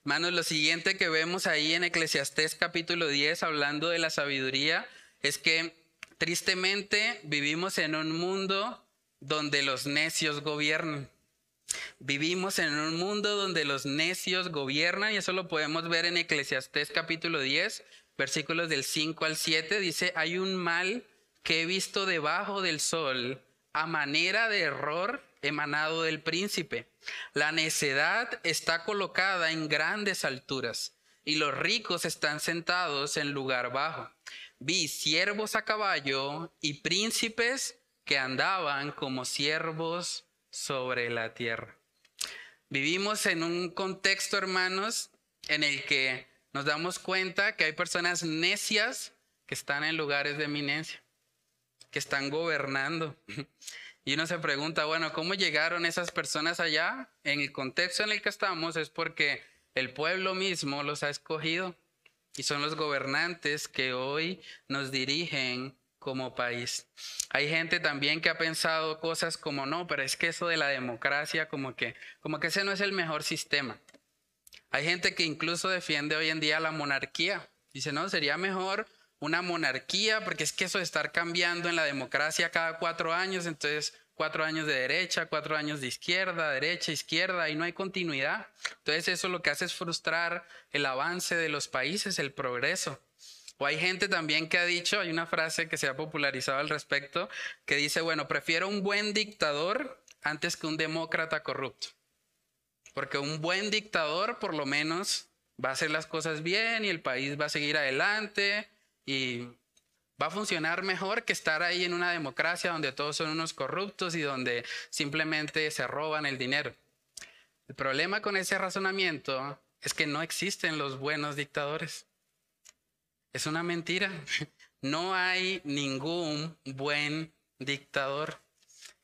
Speaker 1: Hermanos, lo siguiente que vemos ahí en Eclesiastés capítulo 10, hablando de la sabiduría, es que tristemente vivimos en un mundo donde los necios gobiernan. Vivimos en un mundo donde los necios gobiernan y eso lo podemos ver en Eclesiastés capítulo 10, versículos del 5 al 7. Dice, hay un mal que he visto debajo del sol a manera de error emanado del príncipe. La necedad está colocada en grandes alturas y los ricos están sentados en lugar bajo. Vi siervos a caballo y príncipes que andaban como siervos sobre la tierra. Vivimos en un contexto, hermanos, en el que nos damos cuenta que hay personas necias que están en lugares de eminencia, que están gobernando. Y uno se pregunta, bueno, ¿cómo llegaron esas personas allá? En el contexto en el que estamos es porque el pueblo mismo los ha escogido y son los gobernantes que hoy nos dirigen como país. Hay gente también que ha pensado cosas como no, pero es que eso de la democracia como que como que ese no es el mejor sistema. Hay gente que incluso defiende hoy en día la monarquía. Dice, "No, sería mejor una monarquía porque es que eso de estar cambiando en la democracia cada cuatro años, entonces cuatro años de derecha, cuatro años de izquierda, derecha, izquierda, y no hay continuidad. Entonces eso lo que hace es frustrar el avance de los países, el progreso. O hay gente también que ha dicho, hay una frase que se ha popularizado al respecto, que dice, bueno, prefiero un buen dictador antes que un demócrata corrupto. Porque un buen dictador por lo menos va a hacer las cosas bien y el país va a seguir adelante y va a funcionar mejor que estar ahí en una democracia donde todos son unos corruptos y donde simplemente se roban el dinero. El problema con ese razonamiento es que no existen los buenos dictadores. Es una mentira. No hay ningún buen dictador.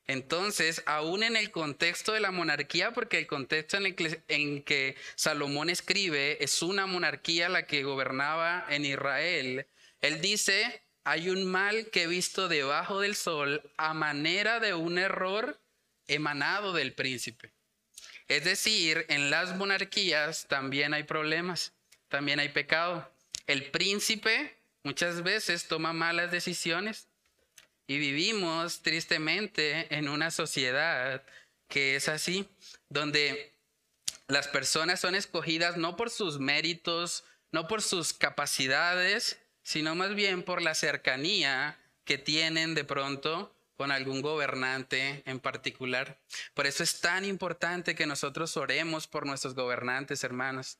Speaker 1: Entonces, aún en el contexto de la monarquía, porque el contexto en el que, en que, Salomón escribe es una monarquía la que gobernaba en Israel, él dice, hay un mal que he visto debajo del sol a manera de un error emanado del príncipe. Es decir, en las monarquías también hay problemas, también hay pecado. El príncipe muchas veces toma malas decisiones y vivimos tristemente en una sociedad que es así, donde las personas son escogidas no por sus méritos, no por sus capacidades, sino más bien por la cercanía que tienen de pronto con algún gobernante en particular. Por eso es tan importante que nosotros oremos por nuestros gobernantes, hermanos.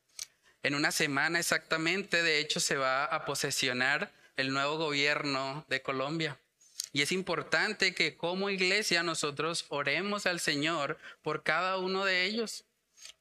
Speaker 1: En una semana exactamente, de hecho, se va a posesionar el nuevo gobierno de Colombia. Y es importante que como iglesia nosotros oremos al Señor por cada uno de ellos,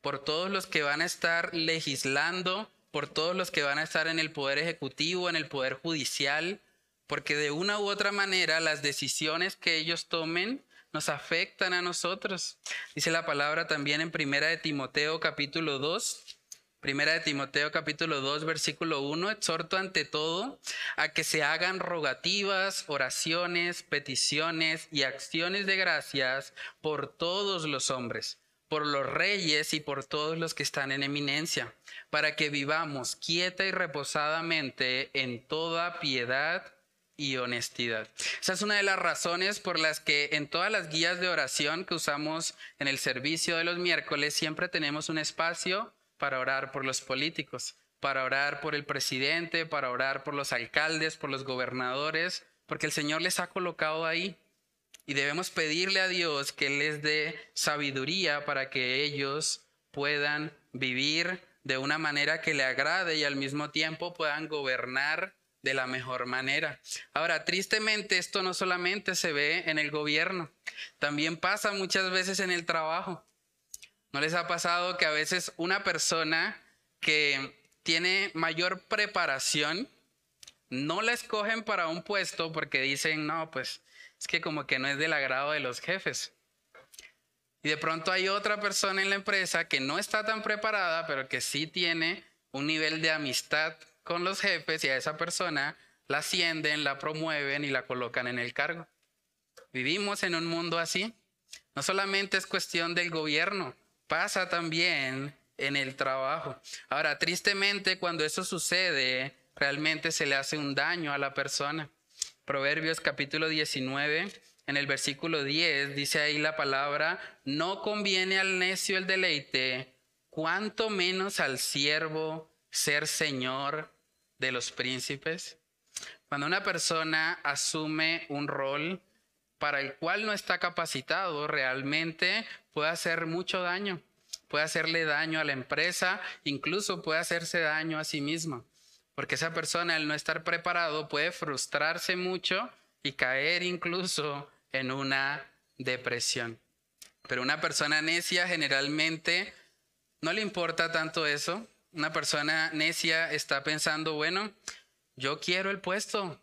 Speaker 1: por todos los que van a estar legislando, por todos los que van a estar en el poder ejecutivo, en el poder judicial, porque de una u otra manera las decisiones que ellos tomen nos afectan a nosotros. Dice la palabra también en Primera de Timoteo capítulo 2, Primera de Timoteo capítulo 2 versículo 1, exhorto ante todo a que se hagan rogativas, oraciones, peticiones y acciones de gracias por todos los hombres, por los reyes y por todos los que están en eminencia, para que vivamos quieta y reposadamente en toda piedad y honestidad. Esa es una de las razones por las que en todas las guías de oración que usamos en el servicio de los miércoles siempre tenemos un espacio para orar por los políticos, para orar por el presidente, para orar por los alcaldes, por los gobernadores, porque el Señor les ha colocado ahí. Y debemos pedirle a Dios que les dé sabiduría para que ellos puedan vivir de una manera que le agrade y al mismo tiempo puedan gobernar de la mejor manera. Ahora, tristemente esto no solamente se ve en el gobierno, también pasa muchas veces en el trabajo. ¿No les ha pasado que a veces una persona que tiene mayor preparación no la escogen para un puesto porque dicen, no, pues es que como que no es del agrado de los jefes? Y de pronto hay otra persona en la empresa que no está tan preparada, pero que sí tiene un nivel de amistad con los jefes y a esa persona la ascienden, la promueven y la colocan en el cargo. Vivimos en un mundo así. No solamente es cuestión del gobierno, pasa también en el trabajo. Ahora, tristemente, cuando eso sucede, realmente se le hace un daño a la persona. Proverbios capítulo 19, en el versículo 10, dice ahí la palabra, no conviene al necio el deleite, cuanto menos al siervo ser señor de los príncipes. Cuando una persona asume un rol para el cual no está capacitado, realmente puede hacer mucho daño. Puede hacerle daño a la empresa, incluso puede hacerse daño a sí mismo. Porque esa persona, al no estar preparado, puede frustrarse mucho y caer incluso en una depresión. Pero una persona necia generalmente no le importa tanto eso. Una persona necia está pensando, bueno, yo quiero el puesto,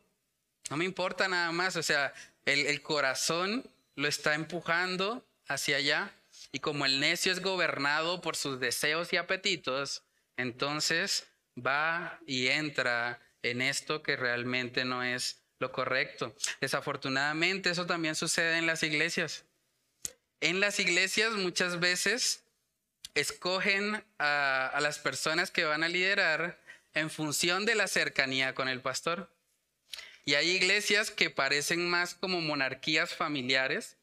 Speaker 1: no me importa nada más. O sea, el, corazón lo está empujando hacia allá y como el necio es gobernado por sus deseos y apetitos, entonces va y entra en esto que realmente no es lo correcto. Desafortunadamente eso también sucede en las iglesias. En las iglesias muchas veces escogen a, las personas que van a liderar en función de la cercanía con el pastor. Y hay iglesias que parecen más como monarquías familiares.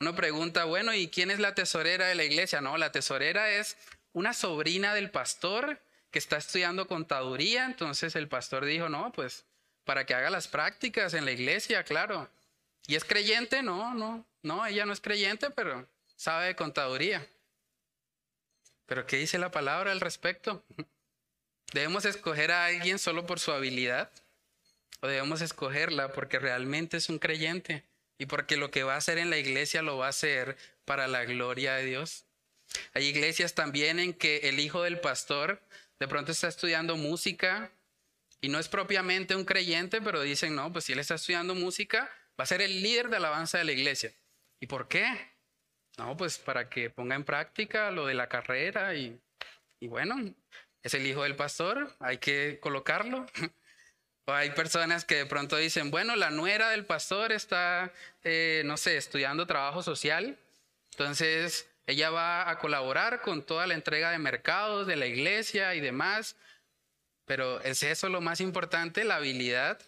Speaker 1: Uno pregunta, bueno, ¿y quién es la tesorera de la iglesia? No, la tesorera es una sobrina del pastor que está estudiando contaduría. Entonces el pastor dijo, no, pues para que haga las prácticas en la iglesia, claro. ¿Y es creyente? No, no, no, ella no es creyente, pero sabe de contaduría. Pero ¿qué dice la palabra al respecto? ¿Debemos escoger a alguien solo por su habilidad? ¿O debemos escogerla porque realmente es un creyente y porque lo que va a hacer en la iglesia lo va a hacer para la gloria de Dios? Hay iglesias también en que el hijo del pastor de pronto está estudiando música y no es propiamente un creyente, pero dicen, no, pues si él está estudiando música, va a ser el líder de alabanza de la iglesia. ¿Y por qué? No, pues para que ponga en práctica lo de la carrera y, y bueno, es el hijo del pastor, hay que colocarlo. O hay personas que de pronto dicen, bueno, la nuera del pastor está, eh, no sé, estudiando trabajo social, entonces ella va a colaborar con toda la entrega de mercados de la iglesia y demás, pero ¿es eso lo más importante, la habilidad?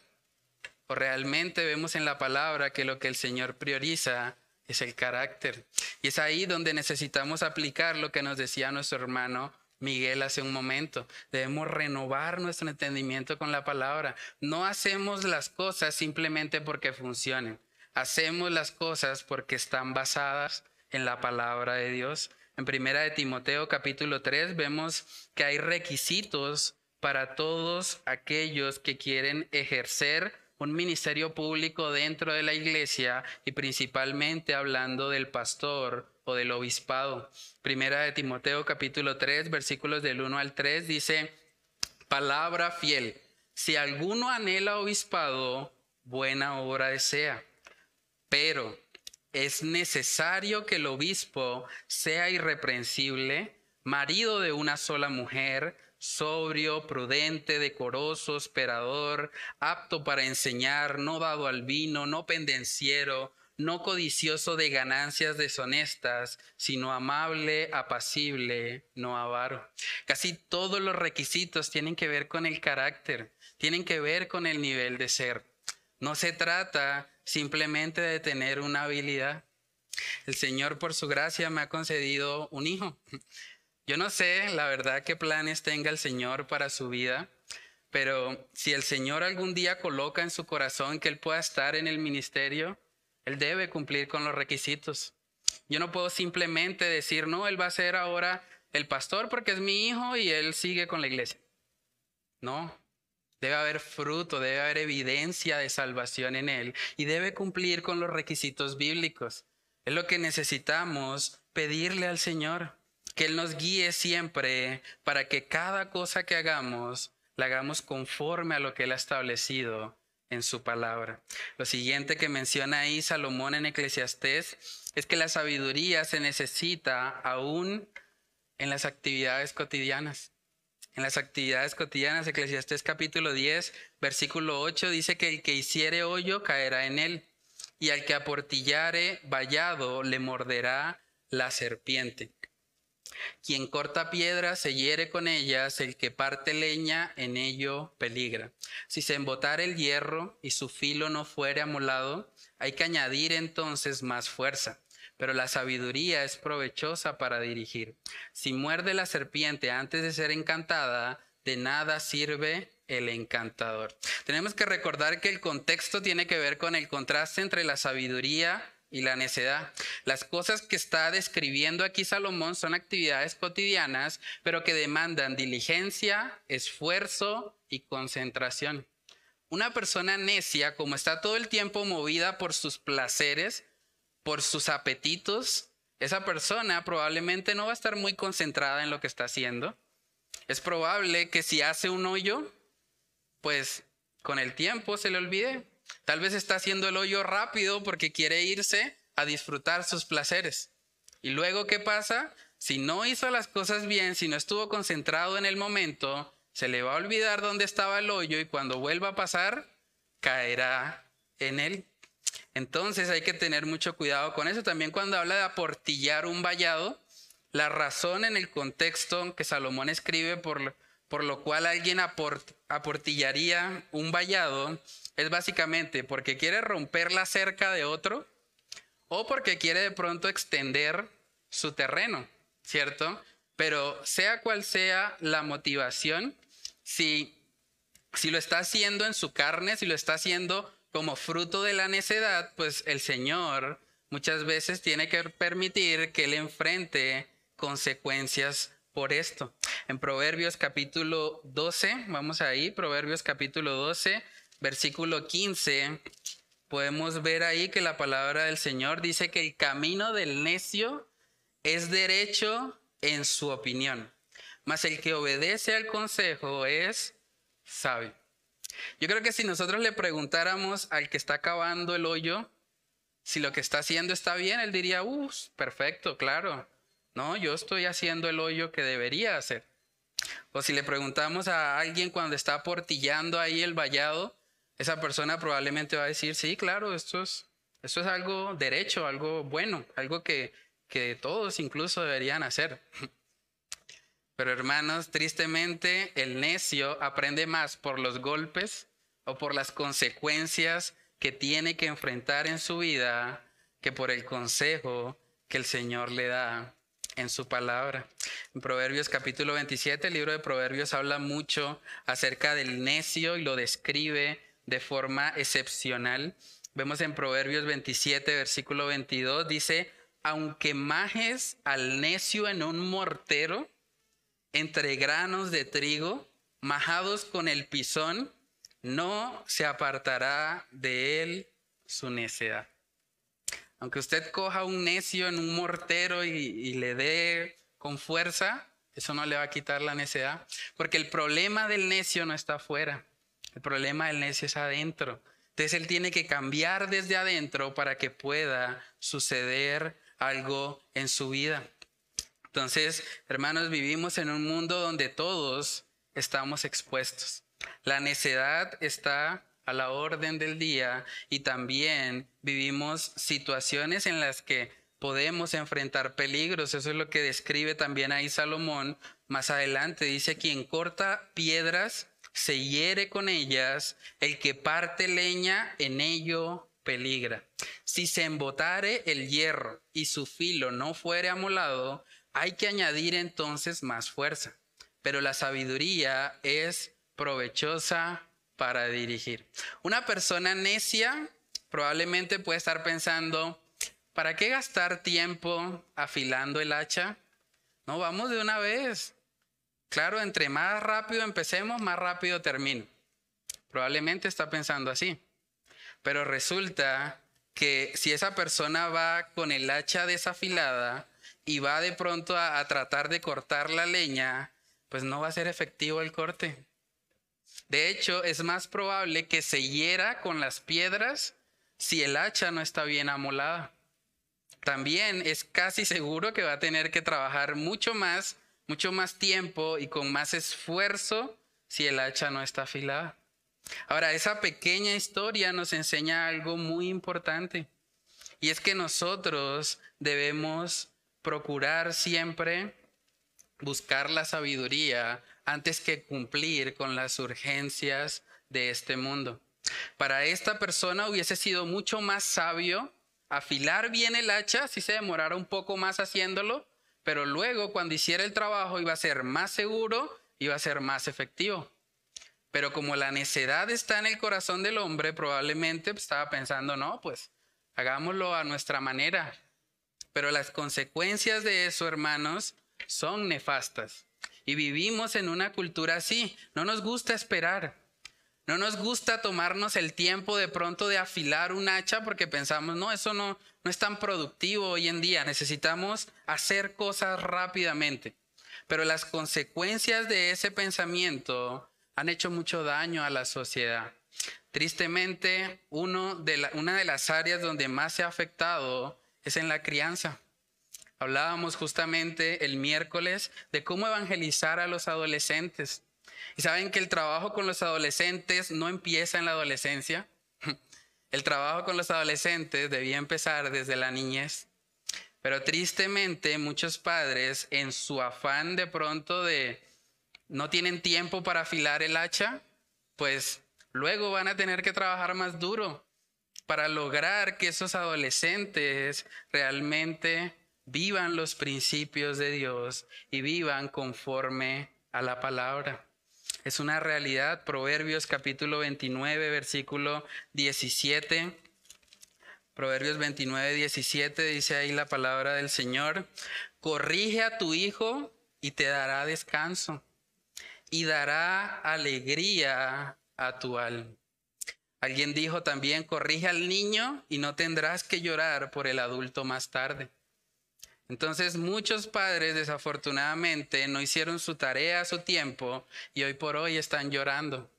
Speaker 1: ¿O realmente vemos en la palabra que lo que el Señor prioriza es el carácter? Y es ahí donde necesitamos aplicar lo que nos decía nuestro hermano Miguel hace un momento. Debemos renovar nuestro entendimiento con la palabra. No hacemos las cosas simplemente porque funcionen. Hacemos las cosas porque están basadas en la palabra de Dios. En primera de Timoteo capítulo 3 vemos que hay requisitos para todos aquellos que quieren ejercer un ministerio público dentro de la iglesia y principalmente hablando del pastor o del obispado. Primera de Timoteo capítulo 3 versículos del 1 al 3 dice, palabra fiel, si alguno anhela obispado, buena obra desea, pero es necesario que el obispo sea irreprensible, marido de una sola mujer, sobrio, prudente, decoroso, esperador, apto para enseñar, no dado al vino, no pendenciero, no codicioso de ganancias deshonestas, sino amable, apacible, no avaro. Casi todos los requisitos tienen que ver con el carácter, tienen que ver con el nivel de ser. No se trata simplemente de tener una habilidad. El Señor por su gracia me ha concedido un hijo. Yo no sé, la verdad, qué planes tenga el Señor para su vida, pero si el Señor algún día coloca en su corazón que Él pueda estar en el ministerio, él debe cumplir con los requisitos. Yo no puedo simplemente decir, no, él va a ser ahora el pastor porque es mi hijo y él sigue con la iglesia. No, debe haber fruto, debe haber evidencia de salvación en él y debe cumplir con los requisitos bíblicos. Es lo que necesitamos pedirle al Señor, que Él nos guíe siempre para que cada cosa que hagamos la hagamos conforme a lo que Él ha establecido en su palabra. Lo siguiente que menciona ahí Salomón en Eclesiastés es que la sabiduría se necesita aún en las actividades cotidianas. En las actividades cotidianas, Eclesiastés capítulo 10, versículo 8 dice que el que hiciere hoyo caerá en él, y al que aportillare vallado le morderá la serpiente. Quien corta piedras se hiere con ellas, el que parte leña en ello peligra. Si se embotara el hierro y su filo no fuere amolado, hay que añadir entonces más fuerza. Pero la sabiduría es provechosa para dirigir. Si muerde la serpiente antes de ser encantada, de nada sirve el encantador. Tenemos que recordar que el contexto tiene que ver con el contraste entre la sabiduría y la necedad. Las cosas que está describiendo aquí Salomón son actividades cotidianas, pero que demandan diligencia, esfuerzo y concentración. Una persona necia, como está todo el tiempo movida por sus placeres, por sus apetitos, esa persona probablemente no va a estar muy concentrada en lo que está haciendo. Es probable que si hace un hoyo, pues con el tiempo se le olvide Tal vez está haciendo el hoyo rápido porque quiere irse a disfrutar sus placeres. Y luego, ¿qué pasa? Si no hizo las cosas bien, si no estuvo concentrado en el momento, se le va a olvidar dónde estaba el hoyo y cuando vuelva a pasar, caerá en él. Entonces hay que tener mucho cuidado con eso. También cuando habla de aportillar un vallado, la razón en el contexto que Salomón escribe por, por lo cual alguien aportillaría un vallado es básicamente porque quiere romper la cerca de otro o porque quiere de pronto extender su terreno, ¿cierto? Pero sea cual sea la motivación, si, si lo está haciendo en su carne, si lo está haciendo como fruto de la necedad, pues el Señor muchas veces tiene que permitir que él enfrente consecuencias por esto. En Proverbios capítulo 12, vamos ahí, Proverbios capítulo 12, versículo 15, podemos ver ahí que la palabra del Señor dice que el camino del necio es derecho en su opinión, mas el que obedece al consejo es sabio. Yo creo que si nosotros le preguntáramos al que está cavando el hoyo si lo que está haciendo está bien, él diría, uh, perfecto, claro. No, yo estoy haciendo el hoyo que debería hacer. O si le preguntamos a alguien cuando está portillando ahí el vallado, esa persona probablemente va a decir, sí, claro, esto es, esto es algo derecho, algo bueno, algo que, que todos incluso deberían hacer. Pero hermanos, tristemente el necio aprende más por los golpes o por las consecuencias que tiene que enfrentar en su vida que por el consejo que el Señor le da en su palabra. En Proverbios capítulo 27, el libro de Proverbios habla mucho acerca del necio y lo describe de forma excepcional. Vemos en Proverbios 27, versículo 22, dice, aunque majes al necio en un mortero, entre granos de trigo, majados con el pisón, no se apartará de él su necedad. Aunque usted coja un necio en un mortero y, le dé con fuerza, eso no le va a quitar la necedad. Porque el problema del necio no está afuera. El problema del necio es adentro. Entonces él tiene que cambiar desde adentro para que pueda suceder algo en su vida. Entonces, hermanos, vivimos en un mundo donde todos estamos expuestos. La necedad está a la orden del día y también vivimos situaciones en las que podemos enfrentar peligros. Eso es lo que describe también ahí Salomón. Más adelante dice, quien corta piedras se hiere con ellas, el que parte leña en ello peligra. Si se embotare el hierro y su filo no fuere amolado, hay que añadir entonces más fuerza. Pero la sabiduría es provechosa para dirigir. Una persona necia probablemente puede estar pensando, ¿para qué gastar tiempo afilando el hacha? No, vamos de una vez. Claro, entre más rápido empecemos, más rápido termino. Probablemente está pensando así. Pero resulta que si esa persona va con el hacha desafilada y va de pronto a, tratar de cortar la leña, pues no va a ser efectivo el corte. De hecho, es más probable que se hiera con las piedras si el hacha no está bien amolada. También es casi seguro que va a tener que trabajar mucho más, mucho más tiempo y con más esfuerzo si el hacha no está afilada. Ahora, esa pequeña historia nos enseña algo muy importante. Y es que nosotros debemos procurar siempre buscar la sabiduría antes que cumplir con las urgencias de este mundo. Para esta persona hubiese sido mucho más sabio afilar bien el hacha, si se demorara un poco más haciéndolo, pero luego cuando hiciera el trabajo iba a ser más seguro, iba a ser más efectivo. Pero como la necedad está en el corazón del hombre, probablemente estaba pensando, no, pues hagámoslo a nuestra manera. Pero las consecuencias de eso, hermanos, son nefastas. Y vivimos en una cultura así. No nos gusta esperar. No nos gusta tomarnos el tiempo de pronto de afilar un hacha porque pensamos, no, eso no, no es tan productivo hoy en día. Necesitamos hacer cosas rápidamente. Pero las consecuencias de ese pensamiento han hecho mucho daño a la sociedad. Tristemente, uno de una de las áreas donde más se ha afectado es en la crianza. Hablábamos justamente el miércoles de cómo evangelizar a los adolescentes. Y saben que el trabajo con los adolescentes no empieza en la adolescencia. El trabajo con los adolescentes debía empezar desde la niñez. Pero tristemente muchos padres en su afán de pronto de no tienen tiempo para afilar el hacha, pues luego van a tener que trabajar más duro para lograr que esos adolescentes realmente vivan los principios de Dios y vivan conforme a la palabra. Es una realidad. Proverbios capítulo 29, versículo 17. Proverbios 29, 17 dice ahí la palabra del Señor. Corrige a tu hijo y te dará descanso y dará alegría a tu alma. Alguien dijo también, corrige al niño y no tendrás que llorar por el adulto más tarde. Entonces muchos padres desafortunadamente no hicieron su tarea a su tiempo y hoy por hoy están llorando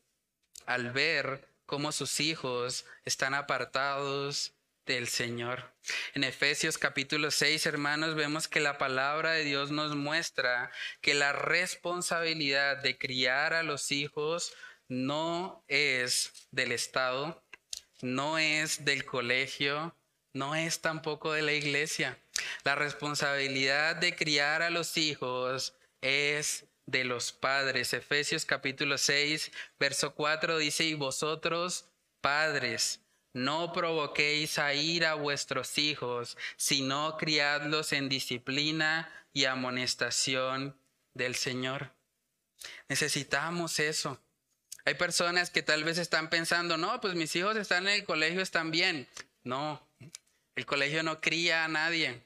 Speaker 1: al ver cómo sus hijos están apartados del Señor. En Efesios capítulo 6, hermanos, vemos que la palabra de Dios nos muestra que la responsabilidad de criar a los hijos no es del Estado, no es del colegio, no es tampoco de la iglesia. La responsabilidad de criar a los hijos es de los padres. Efesios capítulo 6, verso 4 dice, y vosotros, padres, no provoquéis a ir a vuestros hijos, sino criadlos en disciplina y amonestación del Señor. Necesitamos eso. Hay personas que tal vez están pensando, no, pues mis hijos están en el colegio, están bien. No, el colegio no cría a nadie.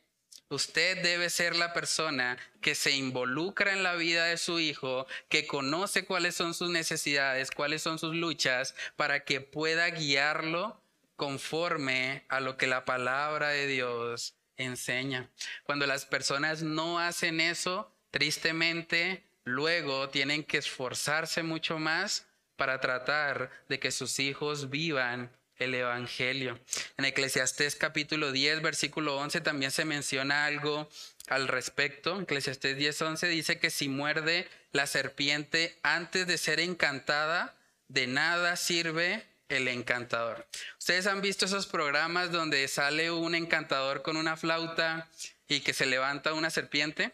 Speaker 1: Usted debe ser la persona que se involucra en la vida de su hijo, que conoce cuáles son sus necesidades, cuáles son sus luchas, para que pueda guiarlo conforme a lo que la palabra de Dios enseña. Cuando las personas no hacen eso, tristemente, luego tienen que esforzarse mucho más para tratar de que sus hijos vivan el Evangelio. En Eclesiastés capítulo 10, versículo 11 también se menciona algo al respecto. Eclesiastés 10, 11 dice que si muerde la serpiente antes de ser encantada, de nada sirve el encantador. Ustedes han visto esos programas donde sale un encantador con una flauta y que se levanta una serpiente.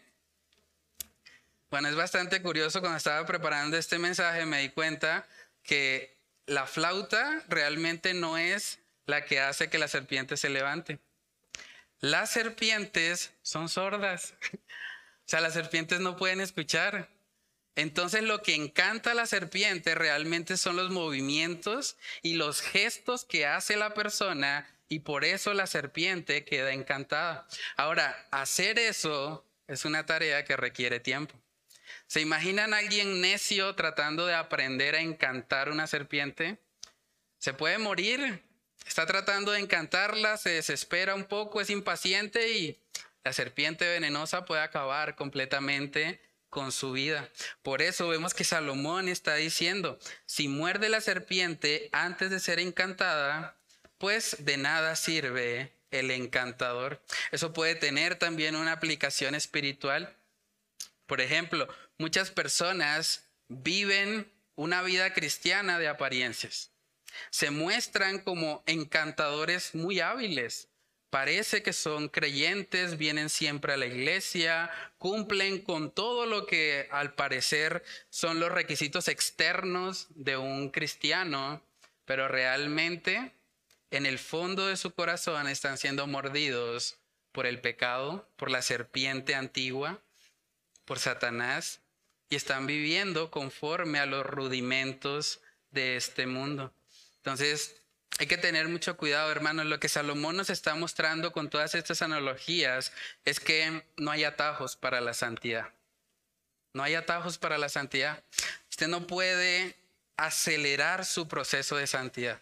Speaker 1: Bueno, es bastante curioso. Cuando estaba preparando este mensaje me di cuenta que la flauta realmente no es la que hace que la serpiente se levante. Las serpientes son sordas. O sea, las serpientes no pueden escuchar. Entonces lo que encanta a la serpiente realmente son los movimientos y los gestos que hace la persona y por eso la serpiente queda encantada. Ahora, hacer eso es una tarea que requiere tiempo. ¿Se imaginan a alguien necio tratando de aprender a encantar una serpiente? Se puede morir. Está tratando de encantarla, se desespera un poco, es impaciente y la serpiente venenosa puede acabar completamente con su vida. Por eso vemos que Salomón está diciendo, si muerde la serpiente antes de ser encantada, pues de nada sirve el encantador. Eso puede tener también una aplicación espiritual. Por ejemplo, muchas personas viven una vida cristiana de apariencias. Se muestran como encantadores muy hábiles. Parece que son creyentes, vienen siempre a la iglesia, cumplen con todo lo que al parecer son los requisitos externos de un cristiano, pero realmente en el fondo de su corazón están siendo mordidos por el pecado, por la serpiente antigua, por Satanás y están viviendo conforme a los rudimentos de este mundo. Entonces, hay que tener mucho cuidado, hermanos. Lo que Salomón nos está mostrando con todas estas analogías es que no hay atajos para la santidad. No hay atajos para la santidad. Usted no puede acelerar su proceso de santidad.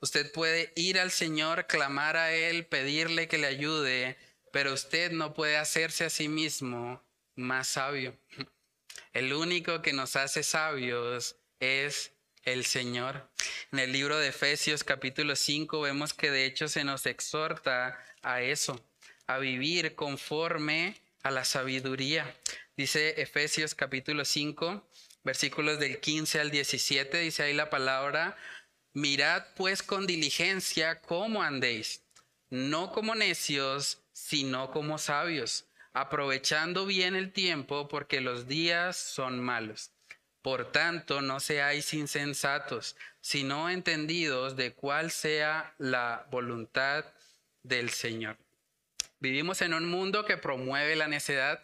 Speaker 1: Usted puede ir al Señor, clamar a Él, pedirle que le ayude, pero usted no puede hacerse a sí mismo más sabio. El único que nos hace sabios es el Señor. En el libro de Efesios capítulo 5 vemos que de hecho se nos exhorta a eso, a vivir conforme a la sabiduría. Dice Efesios capítulo 5, versículos del 15 al 17, dice ahí la palabra, Mirad pues con diligencia cómo andéis, no como necios, sino como sabios, aprovechando bien el tiempo porque los días son malos. Por tanto, no seáis insensatos, sino entendidos de cuál sea la voluntad del Señor. Vivimos en un mundo que promueve la necedad.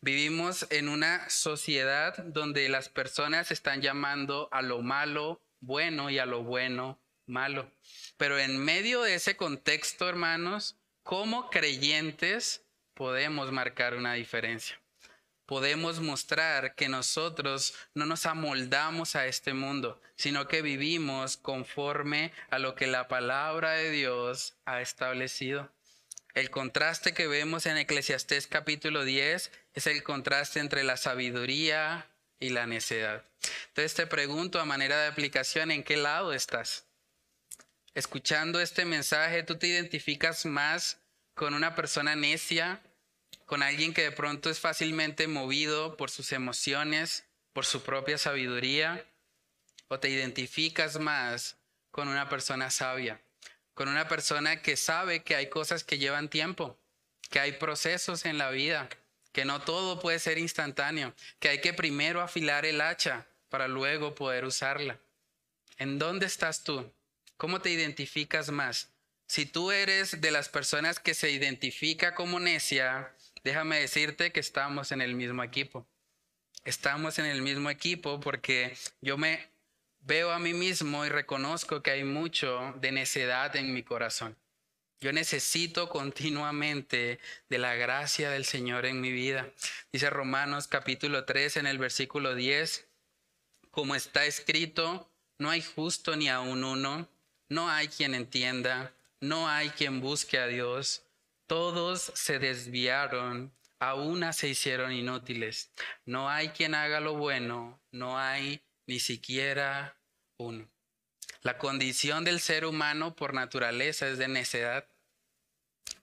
Speaker 1: Vivimos en una sociedad donde las personas están llamando a lo malo bueno y a lo bueno malo. Pero en medio de ese contexto, hermanos, como creyentes podemos marcar una diferencia podemos mostrar que nosotros no nos amoldamos a este mundo, sino que vivimos conforme a lo que la palabra de Dios ha establecido. El contraste que vemos en Eclesiastés capítulo 10 es el contraste entre la sabiduría y la necedad. Entonces te pregunto a manera de aplicación, ¿en qué lado estás? Escuchando este mensaje, ¿tú te identificas más con una persona necia con alguien que de pronto es fácilmente movido por sus emociones, por su propia sabiduría, o te identificas más con una persona sabia, con una persona que sabe que hay cosas que llevan tiempo, que hay procesos en la vida, que no todo puede ser instantáneo, que hay que primero afilar el hacha para luego poder usarla. ¿En dónde estás tú? ¿Cómo te identificas más? Si tú eres de las personas que se identifica como necia, déjame decirte que estamos en el mismo equipo. Estamos en el mismo equipo porque yo me veo a mí mismo y reconozco que hay mucho de necedad en mi corazón. Yo necesito continuamente de la gracia del Señor en mi vida. Dice Romanos capítulo 3 en el versículo 10, como está escrito, no hay justo ni aun uno, no hay quien entienda, no hay quien busque a Dios. Todos se desviaron, a una se hicieron inútiles. No hay quien haga lo bueno, no hay ni siquiera uno. La condición del ser humano por naturaleza es de necedad.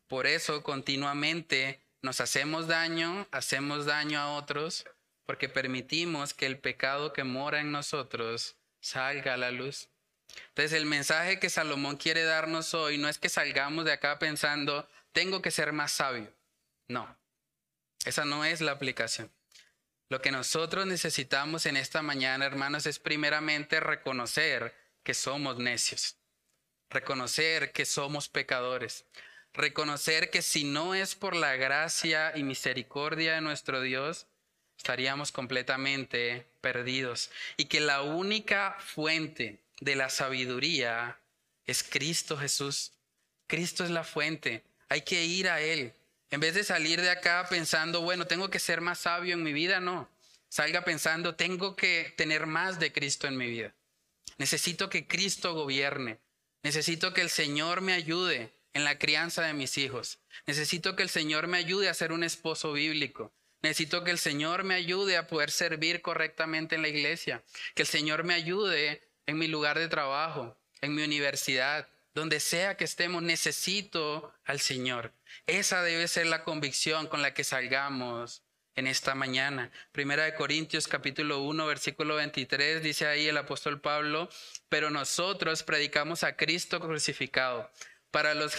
Speaker 1: Por eso continuamente nos hacemos daño, hacemos daño a otros, porque permitimos que el pecado que mora en nosotros salga a la luz. Entonces el mensaje que Salomón quiere darnos hoy no es que salgamos de acá pensando, tengo que ser más sabio. No, esa no es la aplicación. Lo que nosotros necesitamos en esta mañana, hermanos, es primeramente reconocer que somos necios, reconocer que somos pecadores, reconocer que si no es por la gracia y misericordia de nuestro Dios, estaríamos completamente perdidos y que la única fuente de la sabiduría es Cristo Jesús. Cristo es la fuente. Hay que ir a Él. En vez de salir de acá pensando, bueno, tengo que ser más sabio en mi vida, no. Salga pensando, tengo que tener más de Cristo en mi vida. Necesito que Cristo gobierne. Necesito que el Señor me ayude en la crianza de mis hijos. Necesito que el Señor me ayude a ser un esposo bíblico. Necesito que el Señor me ayude a poder servir correctamente en la iglesia. Que el Señor me ayude en mi lugar de trabajo, en mi universidad, donde sea que estemos, necesito al Señor. Esa debe ser la convicción con la que salgamos en esta mañana. Primera de Corintios capítulo 1 versículo 23 dice ahí el apóstol Pablo, pero nosotros predicamos a Cristo crucificado. Para los,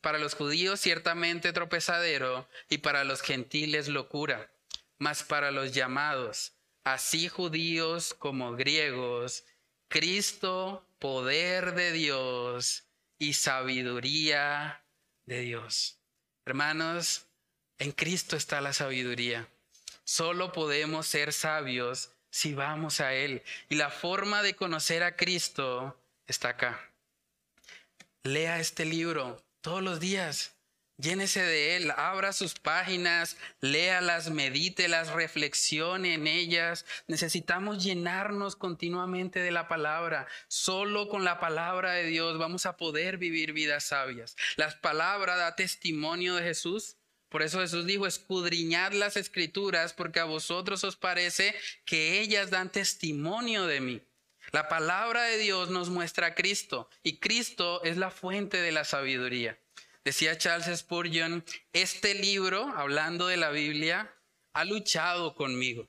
Speaker 1: para los judíos ciertamente tropezadero y para los gentiles locura, mas para los llamados, así judíos como griegos, Cristo, poder de Dios y sabiduría de Dios. Hermanos, en Cristo está la sabiduría. Solo podemos ser sabios si vamos a Él. Y la forma de conocer a Cristo está acá. Lea este libro todos los días. Llénese de él, abra sus páginas, léalas, medítelas, reflexione en ellas. Necesitamos llenarnos continuamente de la palabra. Solo con la palabra de Dios vamos a poder vivir vidas sabias. La palabra da testimonio de Jesús. Por eso Jesús dijo, escudriñad las escrituras porque a vosotros os parece que ellas dan testimonio de mí. La palabra de Dios nos muestra a Cristo y Cristo es la fuente de la sabiduría. Decía Charles Spurgeon, este libro, hablando de la Biblia, ha luchado conmigo.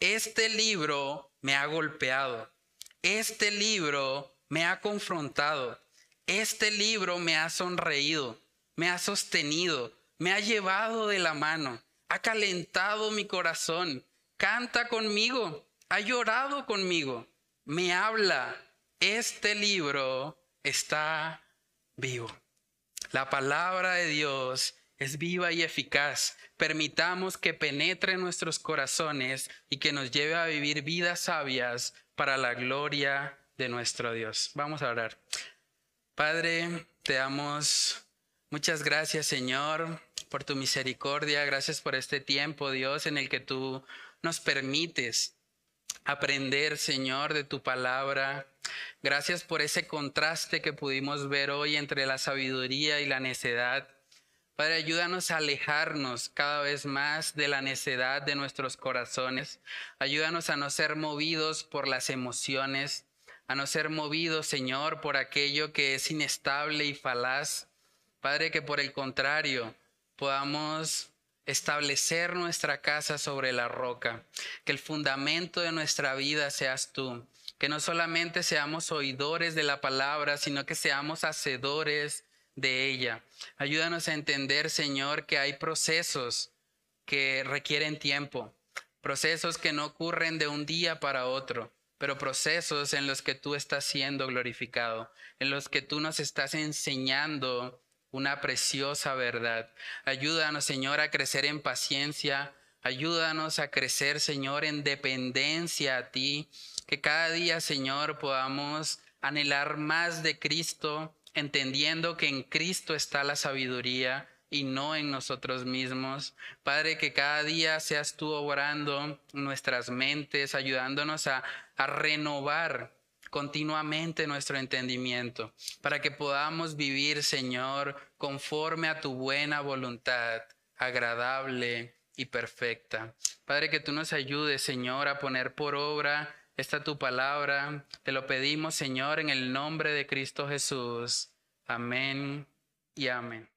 Speaker 1: Este libro me ha golpeado. Este libro me ha confrontado. Este libro me ha sonreído, me ha sostenido, me ha llevado de la mano, ha calentado mi corazón, canta conmigo, ha llorado conmigo, me habla. Este libro está vivo. La palabra de Dios es viva y eficaz. Permitamos que penetre en nuestros corazones y que nos lleve a vivir vidas sabias para la gloria de nuestro Dios. Vamos a orar. Padre, te damos muchas gracias, Señor, por tu misericordia. Gracias por este tiempo, Dios, en el que tú nos permites aprender, Señor, de tu palabra. Gracias por ese contraste que pudimos ver hoy entre la sabiduría y la necedad. Padre, ayúdanos a alejarnos cada vez más de la necedad de nuestros corazones. Ayúdanos a no ser movidos por las emociones, a no ser movidos, Señor, por aquello que es inestable y falaz. Padre, que por el contrario podamos establecer nuestra casa sobre la roca, que el fundamento de nuestra vida seas tú, que no solamente seamos oidores de la palabra, sino que seamos hacedores de ella. Ayúdanos a entender, Señor, que hay procesos que requieren tiempo, procesos que no ocurren de un día para otro, pero procesos en los que tú estás siendo glorificado, en los que tú nos estás enseñando una preciosa verdad. Ayúdanos, Señor, a crecer en paciencia. Ayúdanos a crecer, Señor, en dependencia a ti. Que cada día, Señor, podamos anhelar más de Cristo, entendiendo que en Cristo está la sabiduría y no en nosotros mismos. Padre, que cada día seas tú obrando nuestras mentes, ayudándonos a, a renovar continuamente nuestro entendimiento, para que podamos vivir, Señor, conforme a tu buena voluntad, agradable y perfecta. Padre, que tú nos ayudes, Señor, a poner por obra esta tu palabra. Te lo pedimos, Señor, en el nombre de Cristo Jesús. Amén y amén.